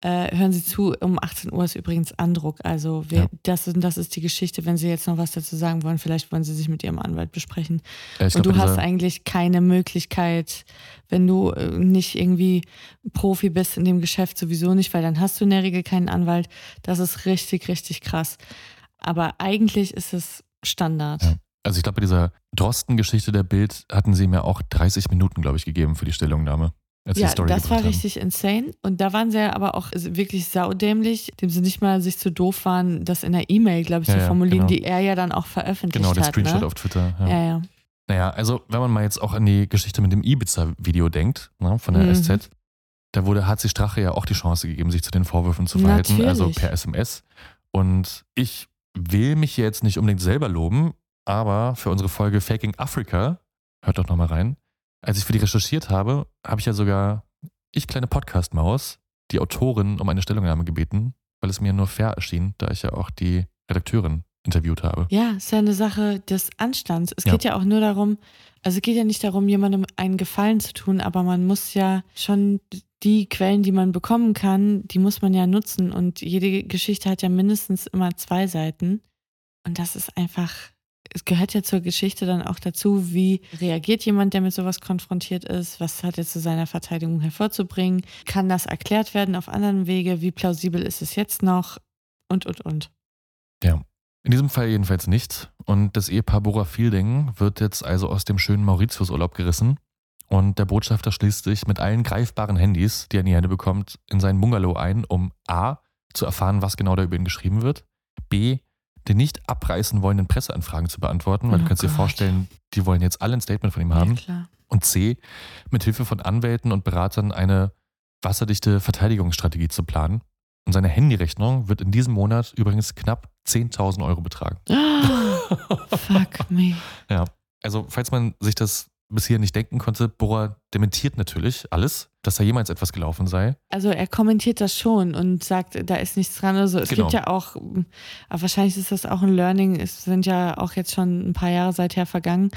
äh, hören Sie zu, um 18 Uhr ist übrigens Andruck. Also wir, Ja. das, ist- das ist die Geschichte. Wenn Sie jetzt noch was dazu sagen wollen, vielleicht wollen Sie sich mit Ihrem Anwalt besprechen. Ich und glaub, du hast eigentlich keine Möglichkeit, wenn du äh, nicht irgendwie Profi bist in dem Geschäft, sowieso nicht, weil dann hast du in der Regel keinen Anwalt. Das ist richtig, richtig krass. Aber eigentlich ist es Standard. Ja. Also ich glaube, bei dieser Drosten-Geschichte der Bild hatten sie mir auch 30 Minuten, glaube ich, gegeben für die Stellungnahme. Als Ja, die Story das war haben. richtig insane. Und da waren sie ja aber auch wirklich saudämlich, dem sie nicht mal sich zu doof waren, das in der E-Mail, glaube ich, Ja, zu ja, formulieren, genau. die er ja dann auch veröffentlicht Genau, der hat. Screenshot ne? auf Twitter. Ja. Ja, ja. Naja, also wenn man mal jetzt auch an die Geschichte mit dem Ibiza-Video denkt, ne, von der Mhm. SZ, da wurde HC Strache ja auch die Chance gegeben, sich zu den Vorwürfen zu verhalten, Natürlich. also per SMS. Und ich will mich hier jetzt nicht unbedingt selber loben, aber für unsere Folge Faking Africa, hört doch nochmal rein, als ich für die recherchiert habe, habe ich ja sogar, ich kleine Podcast-Maus, die Autorin um eine Stellungnahme gebeten, weil es mir nur fair erschien, da ich ja auch die Redakteurin interviewt habe. Ja, ist ja eine Sache des Anstands. Es Ja. geht ja auch nur darum, also es geht ja nicht darum, jemandem einen Gefallen zu tun, aber man muss ja schon die Quellen, die man bekommen kann, die muss man ja nutzen. Und jede Geschichte hat ja mindestens immer zwei Seiten. Und das ist einfach, es gehört ja zur Geschichte dann auch dazu, wie reagiert jemand, der mit sowas konfrontiert ist, was hat er zu seiner Verteidigung hervorzubringen, kann das erklärt werden auf anderen Wege, wie plausibel ist es jetzt noch und, und, und. In diesem Fall jedenfalls nicht. Und das Ehepaar Bora Fielding wird jetzt also aus dem schönen Mauritiusurlaub gerissen. Und der Botschafter schließt sich mit allen greifbaren Handys, die er in die Hände bekommt, in seinen Bungalow ein, um A. zu erfahren, was genau da über ihn geschrieben wird, B. den nicht abreißen wollenden Presseanfragen zu beantworten, weil Oh du kannst dir Gott. vorstellen, die wollen jetzt alle ein Statement von ihm haben. Ja. Und C. mit Hilfe von Anwälten und Beratern eine wasserdichte Verteidigungsstrategie zu planen. Und seine Handyrechnung wird in diesem Monat übrigens knapp 10.000 Euro betragen. Fuck me. Ja, also falls man sich das bis hier nicht denken konnte, Bora dementiert natürlich alles, dass da jemals etwas gelaufen sei. Also er kommentiert das schon und sagt, da ist nichts dran. Also es Genau. gibt ja auch, aber wahrscheinlich ist das auch ein Learning. Es sind ja auch jetzt schon ein paar Jahre seither vergangen.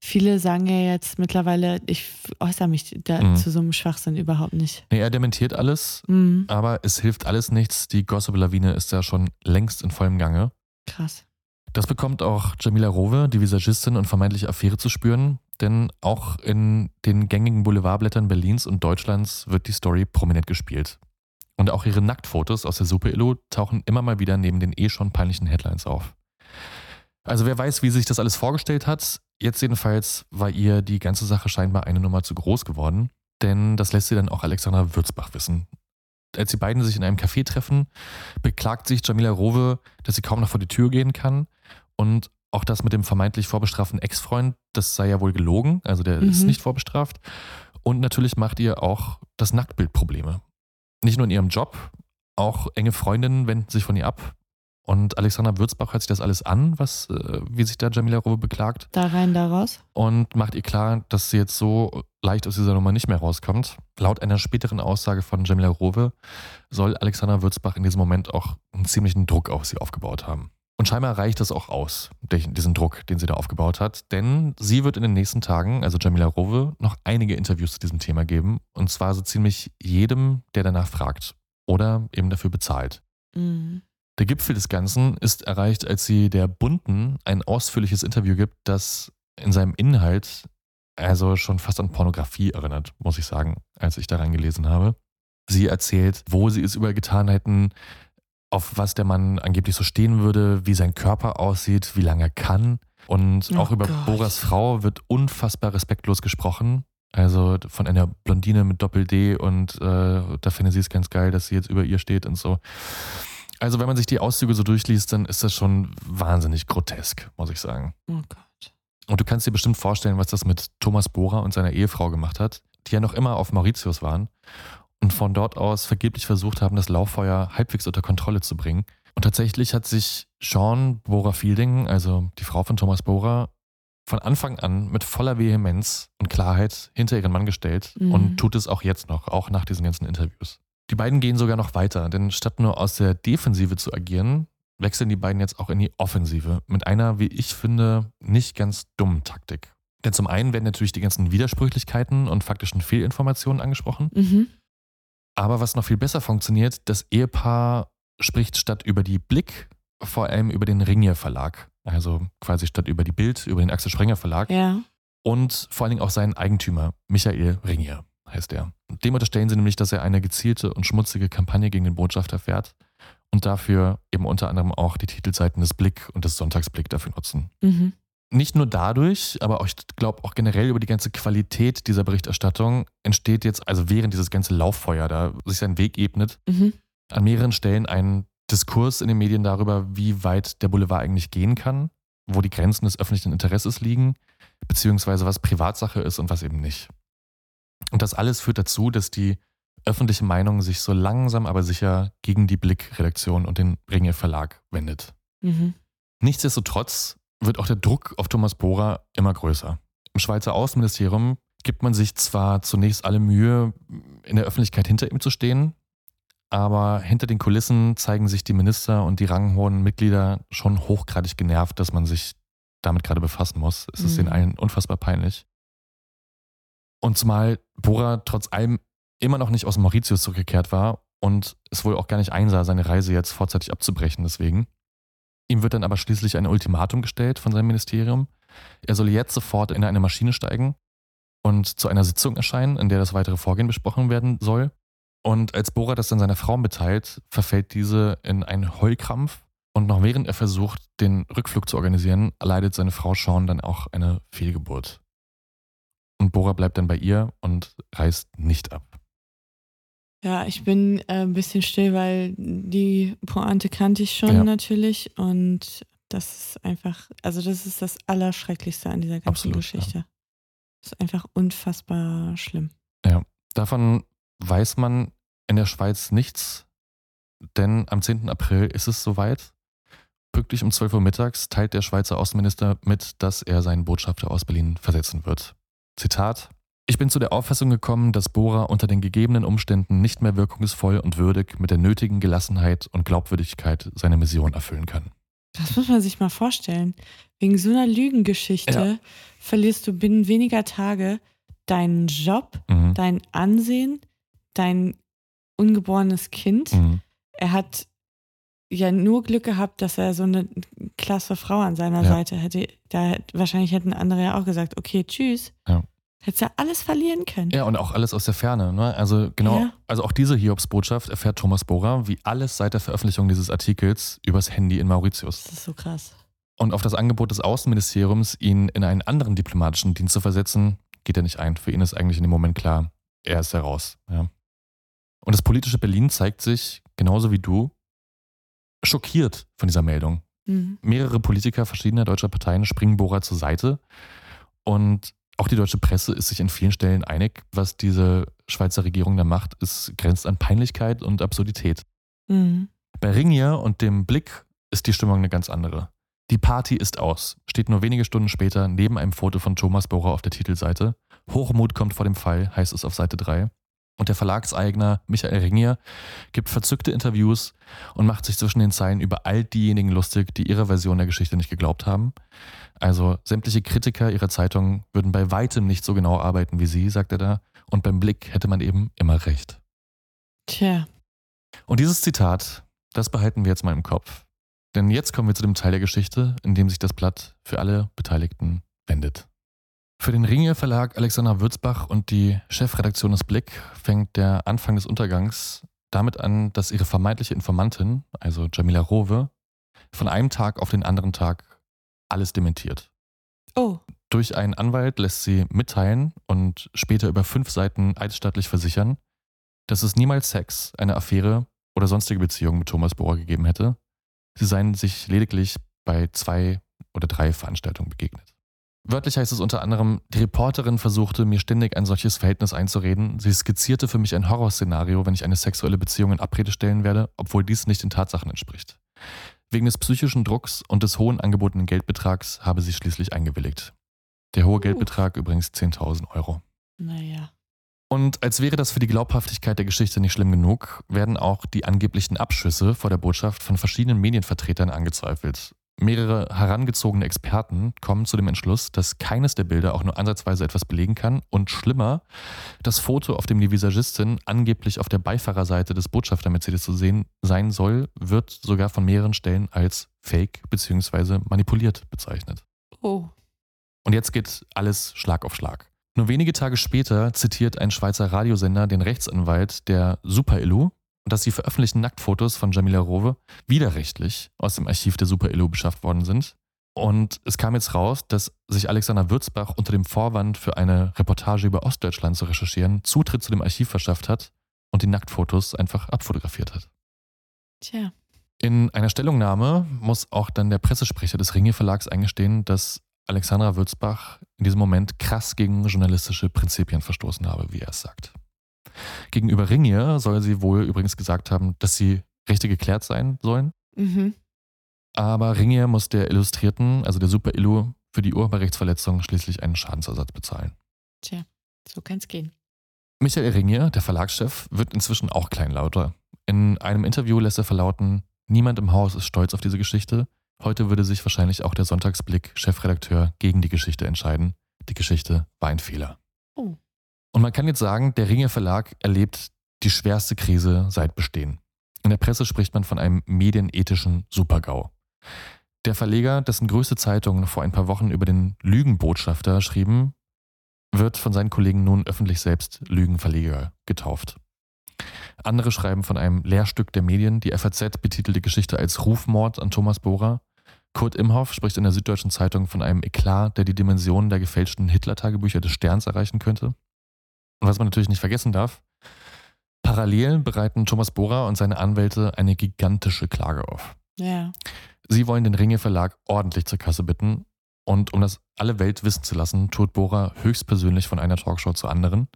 Viele sagen ja jetzt mittlerweile, ich äußere mich da Mhm. zu so einem Schwachsinn überhaupt nicht. Nee, er dementiert alles, Mhm. aber es hilft alles nichts. Die Gossip-Lawine ist ja schon längst in vollem Gange. Krass. Das bekommt auch Jamila Rowe, die Visagistin und vermeintliche Affäre zu spüren, denn auch in den gängigen Boulevardblättern Berlins und Deutschlands wird die Story prominent gespielt. Und auch ihre Nacktfotos aus der Super-Illu tauchen immer mal wieder neben den eh schon peinlichen Headlines auf. Also wer weiß, wie sich das alles vorgestellt hat, jetzt jedenfalls war ihr die ganze Sache scheinbar eine Nummer zu groß geworden, denn das lässt sie dann auch Alexandra Würzbach wissen. Als die beiden sich in einem Café treffen, beklagt sich Jamila Rowe, dass sie kaum noch vor die Tür gehen kann und auch das mit dem vermeintlich vorbestraften Ex-Freund, das sei ja wohl gelogen, also der ist Mhm. nicht vorbestraft. Und natürlich macht ihr auch das Nacktbild Probleme. Nicht nur in ihrem Job, auch enge Freundinnen wenden sich von ihr ab. Und Alexandra Würzbach hört sich das alles an, was, äh, wie sich da Jamila Rowe beklagt Da rein, da raus. und macht ihr klar, dass sie jetzt so leicht aus dieser Nummer nicht mehr rauskommt. Laut einer späteren Aussage von Jamila Rowe soll Alexandra Würzbach in diesem Moment auch einen ziemlichen Druck auf sie aufgebaut haben. Und scheinbar reicht das auch aus, diesen Druck, den sie da aufgebaut hat. Denn sie wird in den nächsten Tagen, also Jamila Rowe, noch einige Interviews zu diesem Thema geben. Und zwar so ziemlich jedem, der danach fragt oder eben dafür bezahlt. Mhm. Der Gipfel des Ganzen ist erreicht, als sie der Bunden ein ausführliches Interview gibt, das in seinem Inhalt also schon fast an Pornografie erinnert, muss ich sagen, als ich da reingelesen habe. Sie erzählt, wo sie es überall getan hätten, auf was der Mann angeblich so stehen würde, wie sein Körper aussieht, wie lange er kann. Und Oh auch über Gott. Boras Frau wird unfassbar respektlos gesprochen. Also von einer Blondine mit Doppel-D und äh, da finde sie es ganz geil, dass sie jetzt über ihr steht und so. Also wenn man sich die Auszüge so durchliest, dann ist das schon wahnsinnig grotesk, muss ich sagen. Oh Gott. Und du kannst dir bestimmt vorstellen, was das mit Thomas Bohrer und seiner Ehefrau gemacht hat, die ja noch immer auf Mauritius waren und von dort aus vergeblich versucht haben, das Lauffeuer halbwegs unter Kontrolle zu bringen. Und tatsächlich hat sich Sean Bohrer Fielding, also die Frau von Thomas Bohrer, von Anfang an mit voller Vehemenz und Klarheit hinter ihren Mann gestellt Mhm. und tut es auch jetzt noch, auch nach diesen ganzen Interviews. Die beiden gehen sogar noch weiter, denn statt nur aus der Defensive zu agieren, wechseln die beiden jetzt auch in die Offensive mit einer, wie ich finde, nicht ganz dummen Taktik. Denn zum einen werden natürlich die ganzen Widersprüchlichkeiten und faktischen Fehlinformationen angesprochen. Mhm. Aber was noch viel besser funktioniert, das Ehepaar spricht statt über die Blick vor allem über den Ringier Verlag. Also quasi statt über die Bild, über den Axel Sprenger Verlag. Ja. Und vor allen Dingen auch seinen Eigentümer, Michael Ringier heißt er. Dem unterstellen sie nämlich, dass er eine gezielte und schmutzige Kampagne gegen den Botschafter fährt und dafür eben unter anderem auch die Titelseiten des Blick und des Sonntagsblick dafür nutzen. Mhm. Nicht nur dadurch, aber auch, ich glaube auch generell über die ganze Qualität dieser Berichterstattung entsteht jetzt, also während dieses ganze Lauffeuer da sich seinen Weg ebnet, Mhm. an mehreren Stellen ein Diskurs in den Medien darüber, wie weit der Boulevard eigentlich gehen kann, wo die Grenzen des öffentlichen Interesses liegen, beziehungsweise was Privatsache ist und was eben nicht. Und das alles führt dazu, dass die öffentliche Meinung sich so langsam aber sicher gegen die Blick-Redaktion und den Ringe Verlag wendet. Mhm. Nichtsdestotrotz wird auch der Druck auf Thomas Bohrer immer größer. Im Schweizer Außenministerium gibt man sich zwar zunächst alle Mühe, in der Öffentlichkeit hinter ihm zu stehen, aber hinter den Kulissen zeigen sich die Minister und die ranghohen Mitglieder schon hochgradig genervt, dass man sich damit gerade befassen muss. Es ist Mhm. den allen unfassbar peinlich. Und zumal Bohrer trotz allem immer noch nicht aus Mauritius zurückgekehrt war und es wohl auch gar nicht einsah, seine Reise jetzt vorzeitig abzubrechen deswegen. Ihm wird dann aber schließlich ein Ultimatum gestellt von seinem Ministerium. Er solle jetzt sofort in eine Maschine steigen und zu einer Sitzung erscheinen, in der das weitere Vorgehen besprochen werden soll. Und als Bora das dann seiner Frau mitteilt, verfällt diese in einen Heulkrampf. Und noch während er versucht, den Rückflug zu organisieren, erleidet seine Frau Sean dann auch eine Fehlgeburt. Und Bora bleibt dann bei ihr und reist nicht ab. Ja, ich bin äh, ein bisschen still, weil die Pointe kannte ich schon Ja. natürlich und das ist einfach, also das ist das Allerschrecklichste an dieser ganzen Absolut, Geschichte. Das ist einfach unfassbar schlimm. Davon weiß man in der Schweiz nichts, denn am 10. April ist es soweit. Pünktlich um 12 Uhr mittags teilt der Schweizer Außenminister mit, dass er seinen Botschafter aus Berlin versetzen wird. Zitat: Ich bin zu der Auffassung gekommen, dass Bohrer unter den gegebenen Umständen nicht mehr wirkungsvoll und würdig mit der nötigen Gelassenheit und Glaubwürdigkeit seine Mission erfüllen kann. Das muss man sich mal vorstellen. Wegen so einer Lügengeschichte Ja. verlierst du binnen weniger Tage deinen Job, Mhm. dein Ansehen, dein ungeborenes Kind. Mhm. Er hat ja nur Glück gehabt, dass er so eine klasse Frau an seiner Ja. Seite hätte. Da wahrscheinlich hätten andere ja auch gesagt, okay, tschüss. Ja. Hättest ja alles verlieren können. Ja, und auch alles aus der Ferne. Ne? Also genau, Ja. also auch diese Hiobsbotschaft erfährt Thomas Bohrer, wie alles seit der Veröffentlichung dieses Artikels übers Handy in Mauritius. Das ist so krass. Und auf das Angebot des Außenministeriums, ihn in einen anderen diplomatischen Dienst zu versetzen, geht er nicht ein. Für ihn ist eigentlich in dem Moment klar, er ist heraus. Ja. Und das politische Berlin zeigt sich, genauso wie du, schockiert von dieser Meldung. Mhm. Mehrere Politiker verschiedener deutscher Parteien springen Bohrer zur Seite. Und auch die deutsche Presse ist sich in vielen Stellen einig, was diese Schweizer Regierung da macht, ist grenzt an Peinlichkeit und Absurdität. Mhm. Bei Ringier und dem Blick ist die Stimmung eine ganz andere. Die Party ist aus, steht nur wenige Stunden später neben einem Foto von Thomas Bohrer auf der Titelseite. Hochmut kommt vor dem Fall, heißt es auf Seite 3. Und der Verlagseigner Michael Ringier gibt verzückte Interviews und macht sich zwischen den Zeilen über all diejenigen lustig, die ihrer Version der Geschichte nicht geglaubt haben. Also sämtliche Kritiker ihrer Zeitung würden bei weitem nicht so genau arbeiten wie sie, sagt er da. Und beim Blick hätte man eben immer recht. Tja. Und dieses Zitat, das behalten wir jetzt mal im Kopf. Denn jetzt kommen wir zu dem Teil der Geschichte, in dem sich das Blatt für alle Beteiligten wendet. Für den Ringe Verlag Alexander Würzbach und die Chefredaktion des Blick fängt der Anfang des Untergangs damit an, dass ihre vermeintliche Informantin, also Jamila Rowe, von einem Tag auf den anderen Tag alles dementiert. Oh. Durch einen Anwalt lässt sie mitteilen und später über fünf Seiten eidesstattlich versichern, dass es niemals Sex, eine Affäre oder sonstige Beziehungen mit Thomas Bohrer gegeben hätte. Sie seien sich lediglich bei zwei oder drei Veranstaltungen begegnet. Wörtlich heißt es unter anderem, die Reporterin versuchte mir ständig ein solches Verhältnis einzureden. Sie skizzierte für mich ein Horrorszenario, wenn ich eine sexuelle Beziehung in Abrede stellen werde, obwohl dies nicht den Tatsachen entspricht. Wegen des psychischen Drucks und des hohen angebotenen Geldbetrags habe sie schließlich eingewilligt. Der hohe Geldbetrag übrigens 10.000 Euro. Naja. Und als wäre das für die Glaubhaftigkeit der Geschichte nicht schlimm genug, werden auch die angeblichen Abschüsse vor der Botschaft von verschiedenen Medienvertretern angezweifelt. Mehrere herangezogene Experten kommen zu dem Entschluss, dass keines der Bilder auch nur ansatzweise etwas belegen kann und schlimmer, das Foto, auf dem die Visagistin angeblich auf der Beifahrerseite des Botschafter-Mercedes zu sehen sein soll, wird sogar von mehreren Stellen als fake bzw. manipuliert bezeichnet. Oh. Und jetzt geht alles Schlag auf Schlag. Nur wenige Tage später zitiert ein Schweizer Radiosender den Rechtsanwalt der Super-Illu, dass die veröffentlichten Nacktfotos von Jamila Rowe widerrechtlich aus dem Archiv der Super-Illu beschafft worden sind. Und es kam jetzt raus, dass sich Alexander Würzbach unter dem Vorwand für eine Reportage über Ostdeutschland zu recherchieren Zutritt zu dem Archiv verschafft hat und die Nacktfotos einfach abfotografiert hat. Tja. In einer Stellungnahme muss auch dann der Pressesprecher des Ringe Verlags eingestehen, dass Alexandra Würzbach in diesem Moment krass gegen journalistische Prinzipien verstoßen habe, wie er es sagt. Gegenüber Ringier soll sie wohl übrigens gesagt haben, dass sie Rechte geklärt sein sollen. Mhm. Aber Ringier muss der Illustrierten, also der Super Illu, für die Urheberrechtsverletzung schließlich einen Schadensersatz bezahlen. Tja, so kann's gehen. Michael Ringier, der Verlagschef, wird inzwischen auch kleinlauter. In einem Interview lässt er verlauten, niemand im Haus ist stolz auf diese Geschichte. Heute würde sich wahrscheinlich auch der Sonntagsblick Chefredakteur gegen die Geschichte entscheiden. Die Geschichte war ein Fehler. Oh. Und man kann jetzt sagen, der Ringe Verlag erlebt die schwerste Krise seit Bestehen. In der Presse spricht man von einem medienethischen Supergau. Der Verleger, dessen größte Zeitung vor ein paar Wochen über den Lügenbotschafter schrieben, wird von seinen Kollegen nun öffentlich selbst Lügenverleger getauft. Andere schreiben von einem Lehrstück der Medien. Die FAZ betitelt die Geschichte als Rufmord an Thomas Bohrer. Kurt Imhoff spricht in der Süddeutschen Zeitung von einem Eklat, der die Dimensionen der gefälschten Hitler-Tagebücher des Sterns erreichen könnte. Und was man natürlich nicht vergessen darf, parallel bereiten Thomas Bohrer und seine Anwälte eine gigantische Klage auf. Ja. Sie wollen den Ringe Verlag ordentlich zur Kasse bitten und um das alle Welt wissen zu lassen, tourt Bohrer höchstpersönlich von einer Talkshow zur anderen,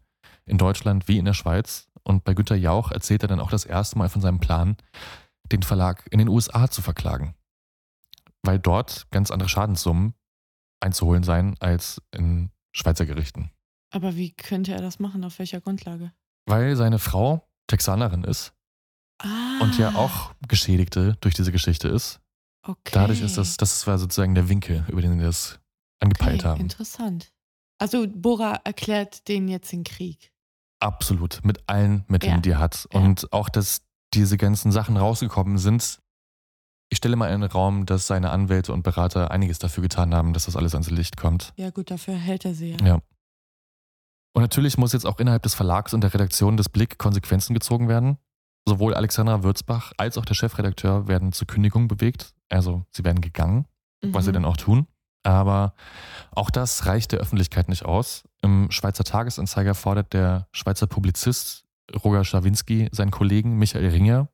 in Deutschland wie in der Schweiz. Und bei Günter Jauch erzählt er dann auch das erste Mal von seinem Plan, den Verlag in den USA zu verklagen. Weil dort ganz andere Schadenssummen einzuholen seien als in Schweizer Gerichten. Aber wie könnte er das machen? Auf welcher Grundlage? Weil seine Frau Texanerin ist Ah. und ja auch Geschädigte durch diese Geschichte ist. Okay. Dadurch ist das, das war sozusagen der Winkel, über den sie das angepeilt okay, haben. Interessant. Also Bora erklärt denen jetzt den Krieg. Absolut, mit allen Mitteln, Ja. die er hat. Ja. Und auch, dass diese ganzen Sachen rausgekommen sind. Ich stelle mal in den Raum, dass seine Anwälte und Berater einiges dafür getan haben, dass das alles ans Licht kommt. Ja gut, dafür hält er sie ja. Ja. Und natürlich muss jetzt auch innerhalb des Verlags und der Redaktion des Blick Konsequenzen gezogen werden. Sowohl Alexandra Würzbach als auch der Chefredakteur werden zur Kündigung bewegt. Also sie werden gegangen, was sie Mhm. dann auch tun. Aber auch das reicht der Öffentlichkeit nicht aus. Im Schweizer Tagesanzeiger fordert der Schweizer Publizist Roger Schawinski seinen Kollegen Michael Ringer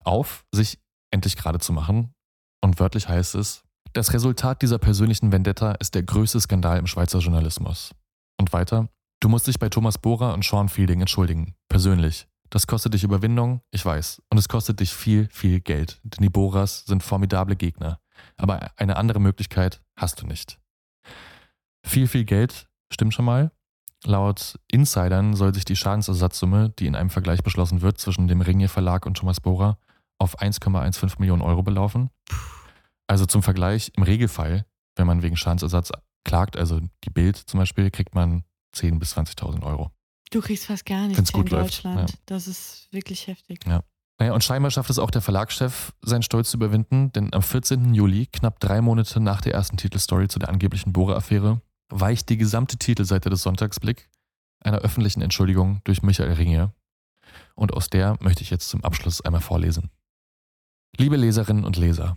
auf, sich endlich gerade zu machen. Und wörtlich heißt es, das Resultat dieser persönlichen Vendetta ist der größte Skandal im Schweizer Journalismus. Und weiter, du musst dich bei Thomas Bohrer und Sean Fielding entschuldigen, persönlich. Das kostet dich Überwindung, ich weiß. Und es kostet dich viel, viel Geld, denn die Bohrers sind formidable Gegner. Aber eine andere Möglichkeit hast du nicht. Viel, viel Geld, stimmt schon mal. Laut Insidern soll sich die Schadensersatzsumme, die in einem Vergleich beschlossen wird zwischen dem Ringier Verlag und Thomas Bohrer, auf 1,15 Millionen Euro belaufen. Also zum Vergleich, im Regelfall, wenn man wegen Schadensersatz klagt, also die Bild zum Beispiel, kriegt man 10.000 bis 20.000 Euro. Du kriegst fast gar nichts in läuft, Deutschland. ja. Das ist wirklich heftig. Ja. Naja, und scheinbar schafft es auch der Verlagschef, seinen Stolz zu überwinden, denn am 14. Juli, knapp drei Monate nach der ersten Titelstory zu der angeblichen Bohrer-Affäre, weicht die gesamte Titelseite des Sonntagsblick einer öffentlichen Entschuldigung durch Michael Ringier. Und aus der möchte ich jetzt zum Abschluss einmal vorlesen. Liebe Leserinnen und Leser,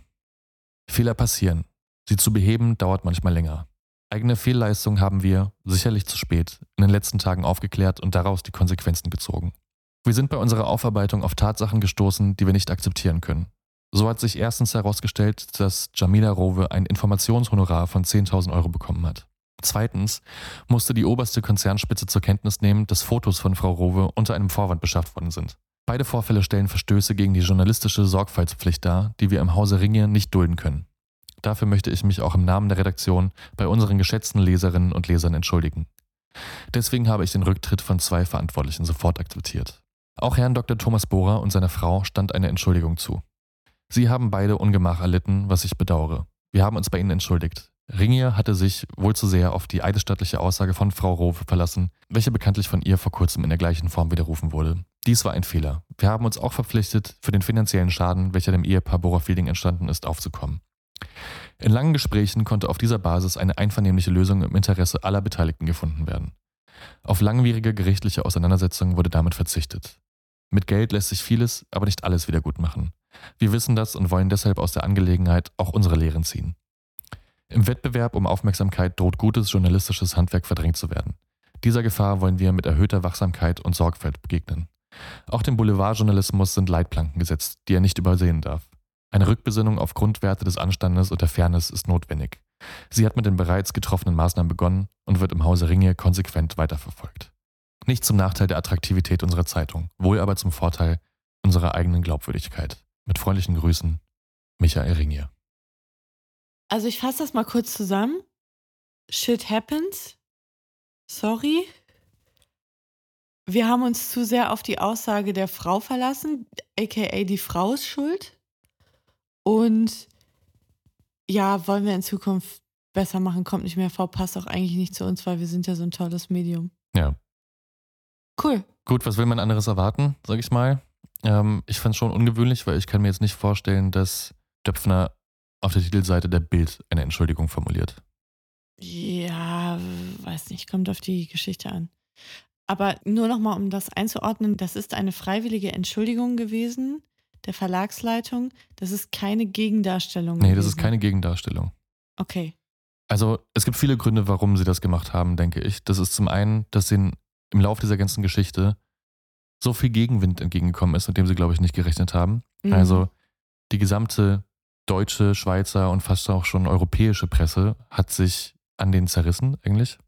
Fehler passieren. Sie zu beheben dauert manchmal länger. Eigene Fehlleistungen haben wir, sicherlich zu spät, in den letzten Tagen aufgeklärt und daraus die Konsequenzen gezogen. Wir sind bei unserer Aufarbeitung auf Tatsachen gestoßen, die wir nicht akzeptieren können. So hat sich erstens herausgestellt, dass Jamila Rowe ein Informationshonorar von 10.000 Euro bekommen hat. Zweitens musste die oberste Konzernspitze zur Kenntnis nehmen, dass Fotos von Frau Rowe unter einem Vorwand beschafft worden sind. Beide Vorfälle stellen Verstöße gegen die journalistische Sorgfaltspflicht dar, die wir im Hause Ringe nicht dulden können. Dafür möchte ich mich auch im Namen der Redaktion bei unseren geschätzten Leserinnen und Lesern entschuldigen. Deswegen habe ich den Rücktritt von zwei Verantwortlichen sofort akzeptiert. Auch Herrn Dr. Thomas Bohrer und seiner Frau stand eine Entschuldigung zu. Sie haben beide Ungemach erlitten, was ich bedauere. Wir haben uns bei Ihnen entschuldigt. Ringier hatte sich wohl zu sehr auf die eidesstattliche Aussage von Frau Rowe verlassen, welche bekanntlich von ihr vor kurzem in der gleichen Form widerrufen wurde. Dies war ein Fehler. Wir haben uns auch verpflichtet, für den finanziellen Schaden, welcher dem Ehepaar Bohrer-Fielding entstanden ist, aufzukommen. In langen Gesprächen konnte auf dieser Basis eine einvernehmliche Lösung im Interesse aller Beteiligten gefunden werden. Auf langwierige gerichtliche Auseinandersetzungen wurde damit verzichtet. Mit Geld lässt sich vieles, aber nicht alles wieder gut machen. Wir wissen das und wollen deshalb aus der Angelegenheit auch unsere Lehren ziehen. Im Wettbewerb um Aufmerksamkeit droht gutes journalistisches Handwerk verdrängt zu werden. Dieser Gefahr wollen wir mit erhöhter Wachsamkeit und Sorgfalt begegnen. Auch dem Boulevardjournalismus sind Leitplanken gesetzt, die er nicht übersehen darf. Eine Rückbesinnung auf Grundwerte des Anstandes und der Fairness ist notwendig. Sie hat mit den bereits getroffenen Maßnahmen begonnen und wird im Hause Ringe konsequent weiterverfolgt. Nicht zum Nachteil der Attraktivität unserer Zeitung, wohl aber zum Vorteil unserer eigenen Glaubwürdigkeit. Mit freundlichen Grüßen, Michael Ringier. Also ich fasse das mal kurz zusammen. Shit happens. Sorry. Wir haben uns zu sehr auf die Aussage der Frau verlassen, aka die Frau ist schuld. Und ja, wollen wir in Zukunft besser machen, kommt nicht mehr vor, passt auch eigentlich nicht zu uns, weil wir sind ja so ein tolles Medium. Ja. Cool. Gut, was will man anderes erwarten, sag ich mal. Ähm, ich fand es schon ungewöhnlich, weil ich kann mir jetzt nicht vorstellen, dass Döpfner auf der Titelseite der Bild eine Entschuldigung formuliert. Ja, weiß nicht, kommt auf die Geschichte an. Aber nur nochmal, um das einzuordnen, das ist eine freiwillige Entschuldigung gewesen der Verlagsleitung. Das ist keine Gegendarstellung. Nee, das ist keine Gegendarstellung. Okay. Also es gibt viele Gründe, warum sie das gemacht haben, denke ich. Das ist zum einen, dass ihnen im Laufe dieser ganzen Geschichte so viel Gegenwind entgegengekommen ist, mit dem sie, glaube ich, nicht gerechnet haben. Mhm. Also die gesamte deutsche, Schweizer und fast auch schon europäische Presse hat sich an denen zerrissen, eigentlich.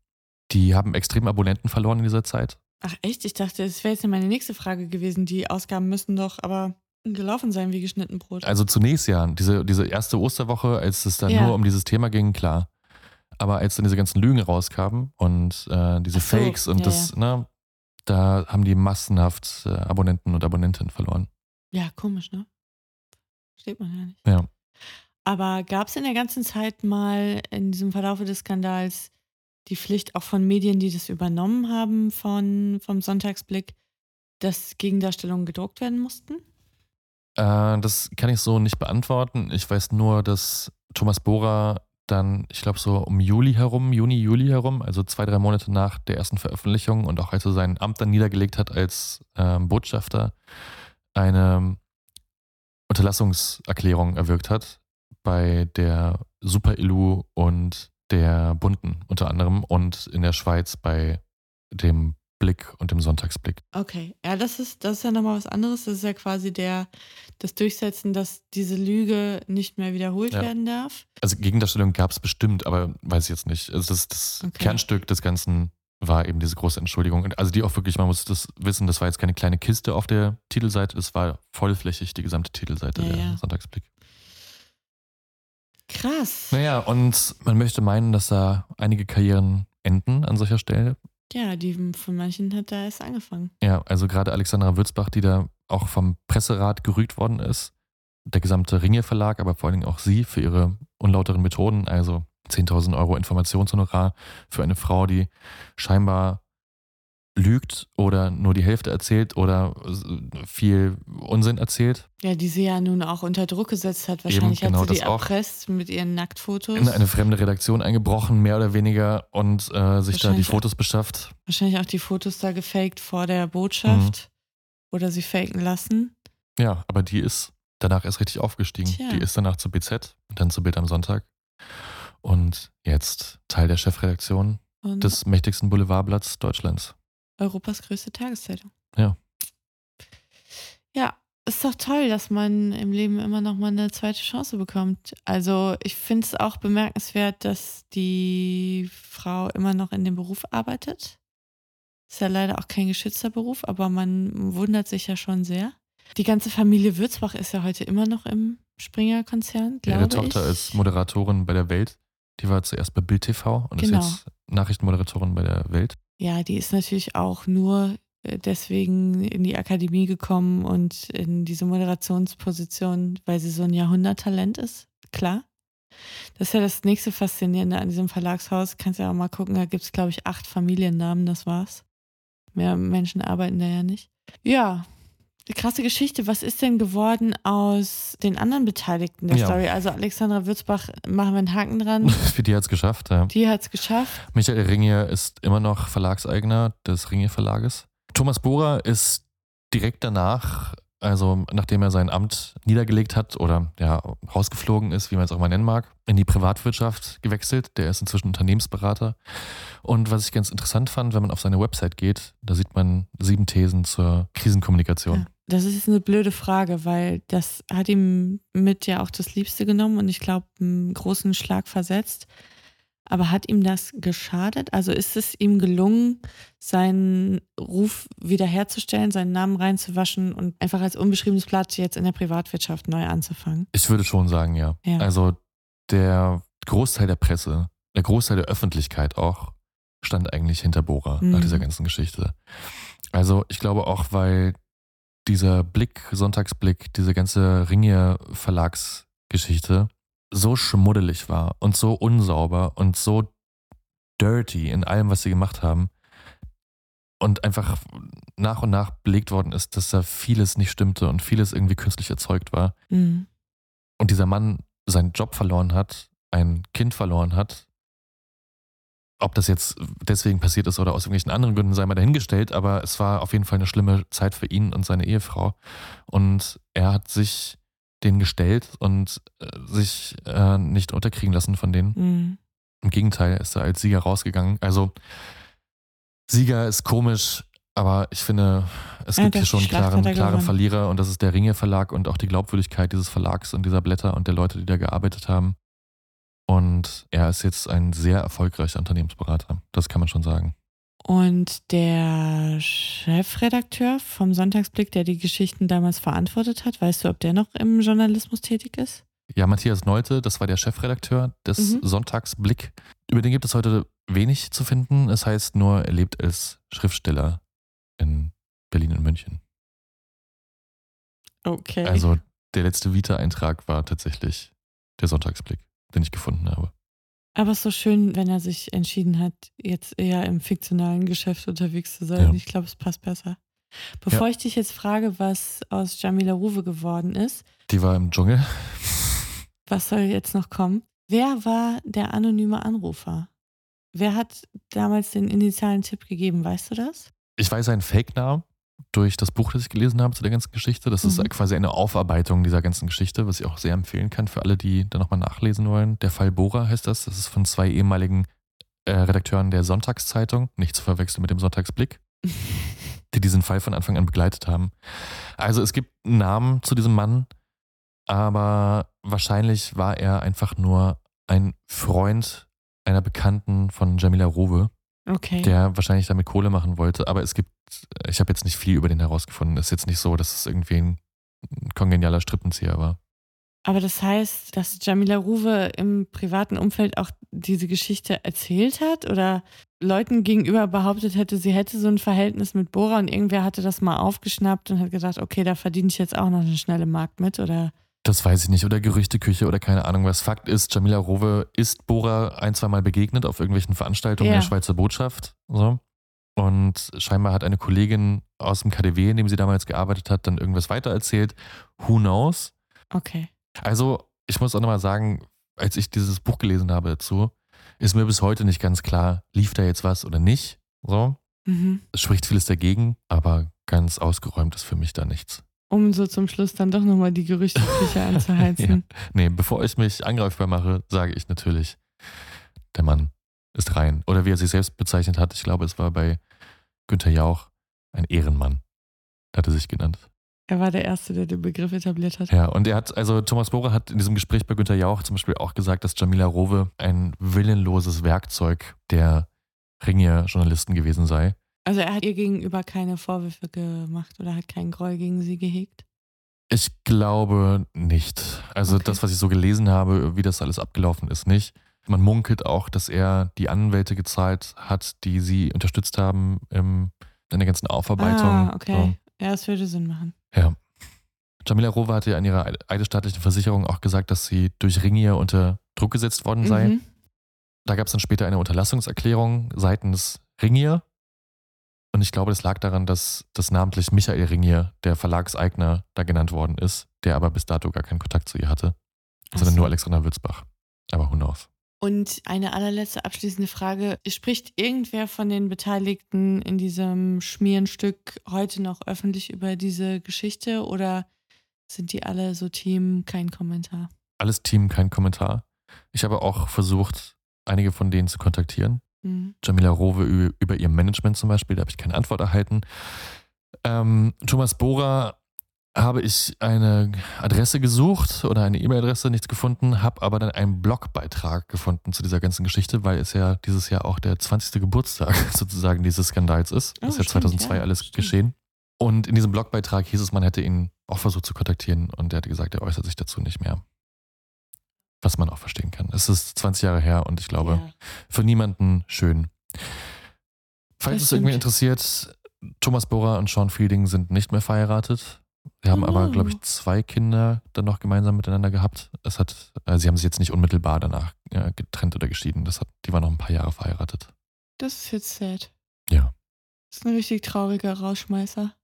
Die haben extrem Abonnenten verloren in dieser Zeit. Ach echt? Ich dachte, das wäre jetzt meine nächste Frage gewesen. Die Ausgaben müssen doch aber gelaufen sein wie geschnitten Brot. Also zunächst ja, diese, diese erste Osterwoche, als es dann Ja. nur um dieses Thema ging, klar. Aber als dann diese ganzen Lügen rauskamen und äh, diese so, Fakes und ja, das, ne, da haben die massenhaft äh, Abonnenten und Abonnentinnen verloren. ja, komisch, ne? Steht man ja nicht. Ja. Aber gab es in der ganzen Zeit mal in diesem Verlaufe des Skandals die Pflicht auch von Medien, die das übernommen haben von, vom Sonntagsblick, dass Gegendarstellungen gedruckt werden mussten? Äh, das kann ich so nicht beantworten. Ich weiß nur, dass Thomas Bohrer dann, ich glaube so um Juli herum, Juni, Juli herum, also zwei, drei Monate nach der ersten Veröffentlichung und auch als er sein Amt dann niedergelegt hat als ähm, Botschafter, eine Unterlassungserklärung erwirkt hat bei der Super Illu und der Bunten unter anderem und in der Schweiz bei dem Blick und dem Sonntagsblick. Okay, ja, das ist, das ist ja nochmal was anderes. Das ist ja quasi der, das Durchsetzen, dass diese Lüge nicht mehr wiederholt Ja. werden darf. Also Gegendarstellung gab es bestimmt, aber weiß ich jetzt nicht. Also das, das Okay. Kernstück des Ganzen war eben diese große Entschuldigung. Also die auch wirklich, man muss das wissen, das war jetzt keine kleine Kiste auf der Titelseite, das war vollflächig die gesamte Titelseite Ja, der ja. Sonntagsblick. Krass. Naja, und man möchte meinen, dass da einige Karrieren enden an solcher Stelle. Ja, die von manchen hat da erst angefangen. Ja, also gerade Alexandra Würzbach, die da auch vom Presserat gerügt worden ist, der gesamte Ringe Verlag, aber vor allen Dingen auch sie für ihre unlauteren Methoden, also 10.000 Euro Informationshonorar für eine Frau, die scheinbar lügt oder nur die Hälfte erzählt oder viel Unsinn erzählt. Ja, die sie ja nun auch unter Druck gesetzt hat. Wahrscheinlich Eben, genau hat sie die erpresst mit ihren Nacktfotos. In eine fremde Redaktion eingebrochen, mehr oder weniger, und äh, sich da die Fotos beschafft. Wahrscheinlich auch die Fotos da gefaked vor der Botschaft Mhm. oder sie faken lassen. Ja, aber die ist danach erst richtig aufgestiegen. Tja. Die ist danach zu BZ und dann zu Bild am Sonntag. Und jetzt Teil der Chefredaktion Und des mächtigsten Boulevardblatts Deutschlands. Europas größte Tageszeitung. Ja. Ja, ist doch toll, dass man im Leben immer noch mal eine zweite Chance bekommt. Also ich finde es auch bemerkenswert, dass die Frau immer noch in dem Beruf arbeitet. Ist ja leider auch kein geschützter Beruf, aber man wundert sich ja schon sehr. Die ganze Familie Würzbach ist ja heute immer noch im Springer-Konzern, glaube Ihre ich. Tochter ist Moderatorin bei der Welt. Die war zuerst bei Bild TV und Genau. ist jetzt Nachrichtenmoderatorin bei der Welt. Ja, die ist natürlich auch nur äh, deswegen in die Akademie gekommen und in diese Moderationsposition, weil sie so ein Jahrhunderttalent ist. Klar. Das ist ja das nächste Faszinierende an diesem Verlagshaus. Kannst ja auch mal gucken, da gibt es, glaube ich, acht Familiennamen, das war's. Mehr Menschen arbeiten da ja nicht. Ja, krasse Geschichte. Was ist denn geworden aus den anderen Beteiligten der Ja. Story? Also Alexandra Würzbach, machen wir einen Haken dran. Für die hat es geschafft. Ja. Die hat es geschafft. Michael Ringier ist immer noch Verlagseigner des Ringier Verlages. Thomas Bohrer ist direkt danach, also nachdem er sein Amt niedergelegt hat oder ja, rausgeflogen ist, wie man es auch mal nennen mag, in die Privatwirtschaft gewechselt. Der ist inzwischen Unternehmensberater. Und was ich ganz interessant fand, wenn man auf seine Website geht, da sieht man sieben Thesen zur Krisenkommunikation. Ja, das ist eine blöde Frage, weil das hat ihm mit ja auch das Liebste genommen und ich glaube einen großen Schlag versetzt. Aber hat ihm das geschadet? Also ist es ihm gelungen, seinen Ruf wiederherzustellen, seinen Namen reinzuwaschen und einfach als unbeschriebenes Blatt jetzt in der Privatwirtschaft neu anzufangen? Ich würde schon sagen, ja. Ja. Also der Großteil der Presse, der Großteil der Öffentlichkeit auch, stand eigentlich hinter Bohrer nach Mhm. dieser ganzen Geschichte. Also ich glaube auch, weil dieser Blick, Sonntagsblick, diese ganze Ringier-Verlagsgeschichte so schmuddelig war und so unsauber und so dirty in allem, was sie gemacht haben. Und einfach nach und nach belegt worden ist, dass da vieles nicht stimmte und vieles irgendwie künstlich erzeugt war Mhm. und dieser Mann seinen Job verloren hat, ein Kind verloren hat, ob das jetzt deswegen passiert ist oder aus irgendwelchen anderen Gründen, sei mal dahingestellt, aber es war auf jeden Fall eine schlimme Zeit für ihn und seine Ehefrau. Und er hat sich denen gestellt und äh, sich äh, nicht unterkriegen lassen von denen. Mhm. Im Gegenteil, er ist da als Sieger rausgegangen. Also Sieger ist komisch, aber ich finde, es Ja, gibt hier schon klaren, er gewonnen. Verlierer und das ist der Ringe Verlag und auch die Glaubwürdigkeit dieses Verlags und dieser Blätter und der Leute, die da gearbeitet haben. Und er ist jetzt ein sehr erfolgreicher Unternehmensberater. Das kann man schon sagen. Und der Chefredakteur vom Sonntagsblick, der die Geschichten damals verantwortet hat, weißt du, ob der noch im Journalismus tätig ist? Ja, Matthias Neute, das war der Chefredakteur des Mhm. Sonntagsblick. Über den gibt es heute wenig zu finden. Es heißt nur, er lebt als Schriftsteller in Berlin und München. Okay. Also der letzte Vita-Eintrag war tatsächlich der Sonntagsblick, den ich gefunden habe. Aber es ist so schön, wenn er sich entschieden hat, jetzt eher im fiktionalen Geschäft unterwegs zu sein. Ja. Ich glaube, es passt besser. Bevor ich dich jetzt frage, was aus Jamila Ruwe geworden ist, Die war im Dschungel. was soll jetzt noch kommen? Wer war der anonyme Anrufer? Wer hat damals den initialen Tipp gegeben? Weißt du das? Ich weiß seinen Fake-Namen durch das Buch, das ich gelesen habe zu der ganzen Geschichte. Das ist Mhm. quasi eine Aufarbeitung dieser ganzen Geschichte, was ich auch sehr empfehlen kann für alle, die da nochmal nachlesen wollen. Der Fall Bora heißt das. Das ist von zwei ehemaligen äh, Redakteuren der Sonntagszeitung, nicht zu verwechseln mit dem Sonntagsblick, die diesen Fall von Anfang an begleitet haben. Also es gibt einen Namen zu diesem Mann, aber wahrscheinlich war er einfach nur ein Freund einer Bekannten von Jamila Rowe Okay. der wahrscheinlich damit Kohle machen wollte. Aber es gibt, ich habe jetzt nicht viel über den herausgefunden. Es ist jetzt nicht so, dass es irgendwie ein kongenialer Strippenzieher war. Aber das heißt, dass Jamila Ruwe im privaten Umfeld auch diese Geschichte erzählt hat oder Leuten gegenüber behauptet hätte, sie hätte so ein Verhältnis mit Bora und irgendwer hatte das mal aufgeschnappt und hat gedacht, okay, da verdiene ich jetzt auch noch eine schnelle Markt mit oder Das weiß ich nicht. Oder Gerüchteküche oder keine Ahnung was. Fakt ist, Jamila Rowe ist Bora ein, zwei Mal begegnet auf irgendwelchen Veranstaltungen Ja. der Schweizer Botschaft. So. Und scheinbar hat eine Kollegin aus dem KDW, in dem sie damals gearbeitet hat, dann irgendwas weitererzählt. Who knows? okay. Also, ich muss auch nochmal sagen, als ich dieses Buch gelesen habe dazu, ist mir bis heute nicht ganz klar, lief da jetzt was oder nicht. So. Mhm. Es spricht vieles dagegen, aber ganz ausgeräumt ist für mich da nichts. Um so zum Schluss dann doch nochmal die Gerüchteküche anzuheizen. Nee, bevor ich mich angreifbar mache, sage ich natürlich, der Mann ist rein. Oder wie er sich selbst bezeichnet hat, ich glaube, es war bei Günther Jauch ein Ehrenmann, hat er sich genannt. Er war der Erste, der den Begriff etabliert hat. Ja, und er hat, also Thomas Bohrer hat in diesem Gespräch bei Günther Jauch zum Beispiel auch gesagt, dass Jamila Rowe ein willenloses Werkzeug der Ringier-Journalisten gewesen sei. Also er hat ihr gegenüber keine Vorwürfe gemacht oder hat keinen Groll gegen sie gehegt. Ich glaube nicht. Also Okay. das, was ich so gelesen habe, wie das alles abgelaufen ist, nicht. Man munkelt auch, dass er die Anwälte gezahlt hat, die sie unterstützt haben in der ganzen Aufarbeitung. Ah, okay. Ja, das würde Sinn machen. So, ja. Jamila Rowe hatte ja in ihrer eidesstaatlichen Versicherung auch gesagt, dass sie durch Ringier unter Druck gesetzt worden sei. Mhm. Da gab es dann später eine Unterlassungserklärung seitens Ringier. Und ich glaube, das lag daran, dass das namentlich Michael Ringier, der Verlagseigner, da genannt worden ist, der aber bis dato gar keinen Kontakt zu ihr hatte, sondern Ach so. nur Alexander Würzbach. Aber who knows? Und eine allerletzte abschließende Frage. Spricht irgendwer von den Beteiligten in diesem Schmierenstück heute noch öffentlich über diese Geschichte oder sind die alle so Team, kein Kommentar? Alles Team, kein Kommentar. Ich habe auch versucht, einige von denen zu kontaktieren. Mhm. Jamila Rowe über ihr Management zum Beispiel, da habe ich keine Antwort erhalten. Ähm, Thomas Bohrer habe ich eine Adresse gesucht oder eine E-Mail-Adresse, nichts gefunden, habe aber dann einen Blogbeitrag gefunden zu dieser ganzen Geschichte, weil es ja dieses Jahr auch der 20. Geburtstag sozusagen dieses Skandals ist. Oh, das ist ja stimmt, 2002 ja, alles stimmt. geschehen. Und in diesem Blogbeitrag hieß es, man hätte ihn auch versucht zu kontaktieren und er hatte gesagt, er äußert sich dazu nicht mehr. Was man auch verstehen kann. Es ist 20 Jahre her und ich glaube, Ja. für niemanden schön. Falls Das es irgendwie interessiert, Thomas Bohrer und Sean Fielding sind nicht mehr verheiratet. Sie haben aber, Oh. glaube ich, zwei Kinder dann noch gemeinsam miteinander gehabt. Es hat, äh, sie haben sich jetzt nicht unmittelbar danach äh, getrennt oder geschieden. Das hat, die waren noch ein paar Jahre verheiratet. Das ist jetzt sad. Ja. Das ist ein richtig trauriger Rausschmeißer.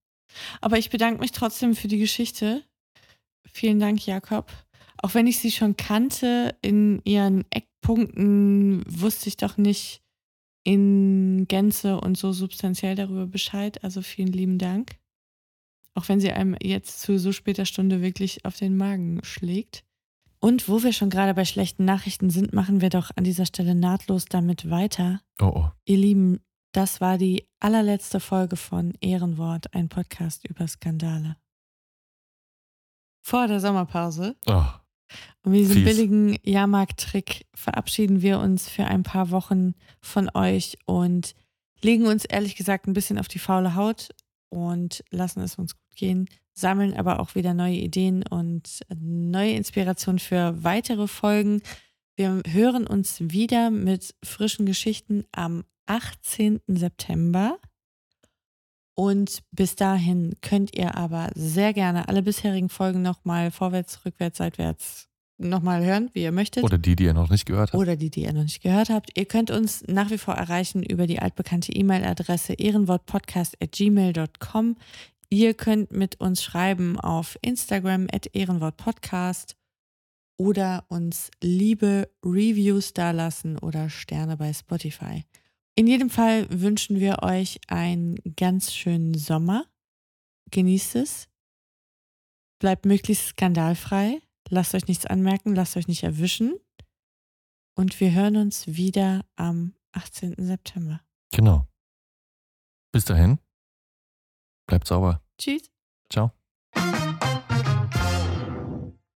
Aber ich bedanke mich trotzdem für die Geschichte. Vielen Dank, Jakob. Auch wenn ich sie schon kannte, in ihren Eckpunkten wusste ich doch nicht in Gänze und so substanziell darüber Bescheid. Also vielen lieben Dank. Auch wenn sie einem jetzt zu so später Stunde wirklich auf den Magen schlägt. Und wo wir schon gerade bei schlechten Nachrichten sind, machen wir doch an dieser Stelle nahtlos damit weiter. Oh, oh. Ihr Lieben, das war die allerletzte Folge von Ehrenwort, ein Podcast über Skandale. Vor der Sommerpause oh. Und mit diesem Fies. billigen Jahrmarkt-Trick verabschieden wir uns für ein paar Wochen von euch und legen uns ehrlich gesagt ein bisschen auf die faule Haut und lassen es uns gut gehen, sammeln aber auch wieder neue Ideen und neue Inspirationen für weitere Folgen. Wir hören uns wieder mit frischen Geschichten am 18. September. Und bis dahin könnt ihr aber sehr gerne alle bisherigen Folgen nochmal vorwärts, rückwärts, seitwärts nochmal hören, wie ihr möchtet. Oder die, die ihr noch nicht gehört habt. Oder die, die ihr noch nicht gehört habt. Ihr könnt uns nach wie vor erreichen über die altbekannte E-Mail-Adresse ehrenwortpodcast.gmail.com. Ihr könnt mit uns schreiben auf Instagram at ehrenwortpodcast oder uns liebe Reviews dalassen oder Sterne bei Spotify. In jedem Fall wünschen wir euch einen ganz schönen Sommer. Genießt es. Bleibt möglichst skandalfrei. Lasst euch nichts anmerken, lasst euch nicht erwischen. Und wir hören uns wieder am 18. September. Genau. Bis dahin. Bleibt sauber. Tschüss. Ciao.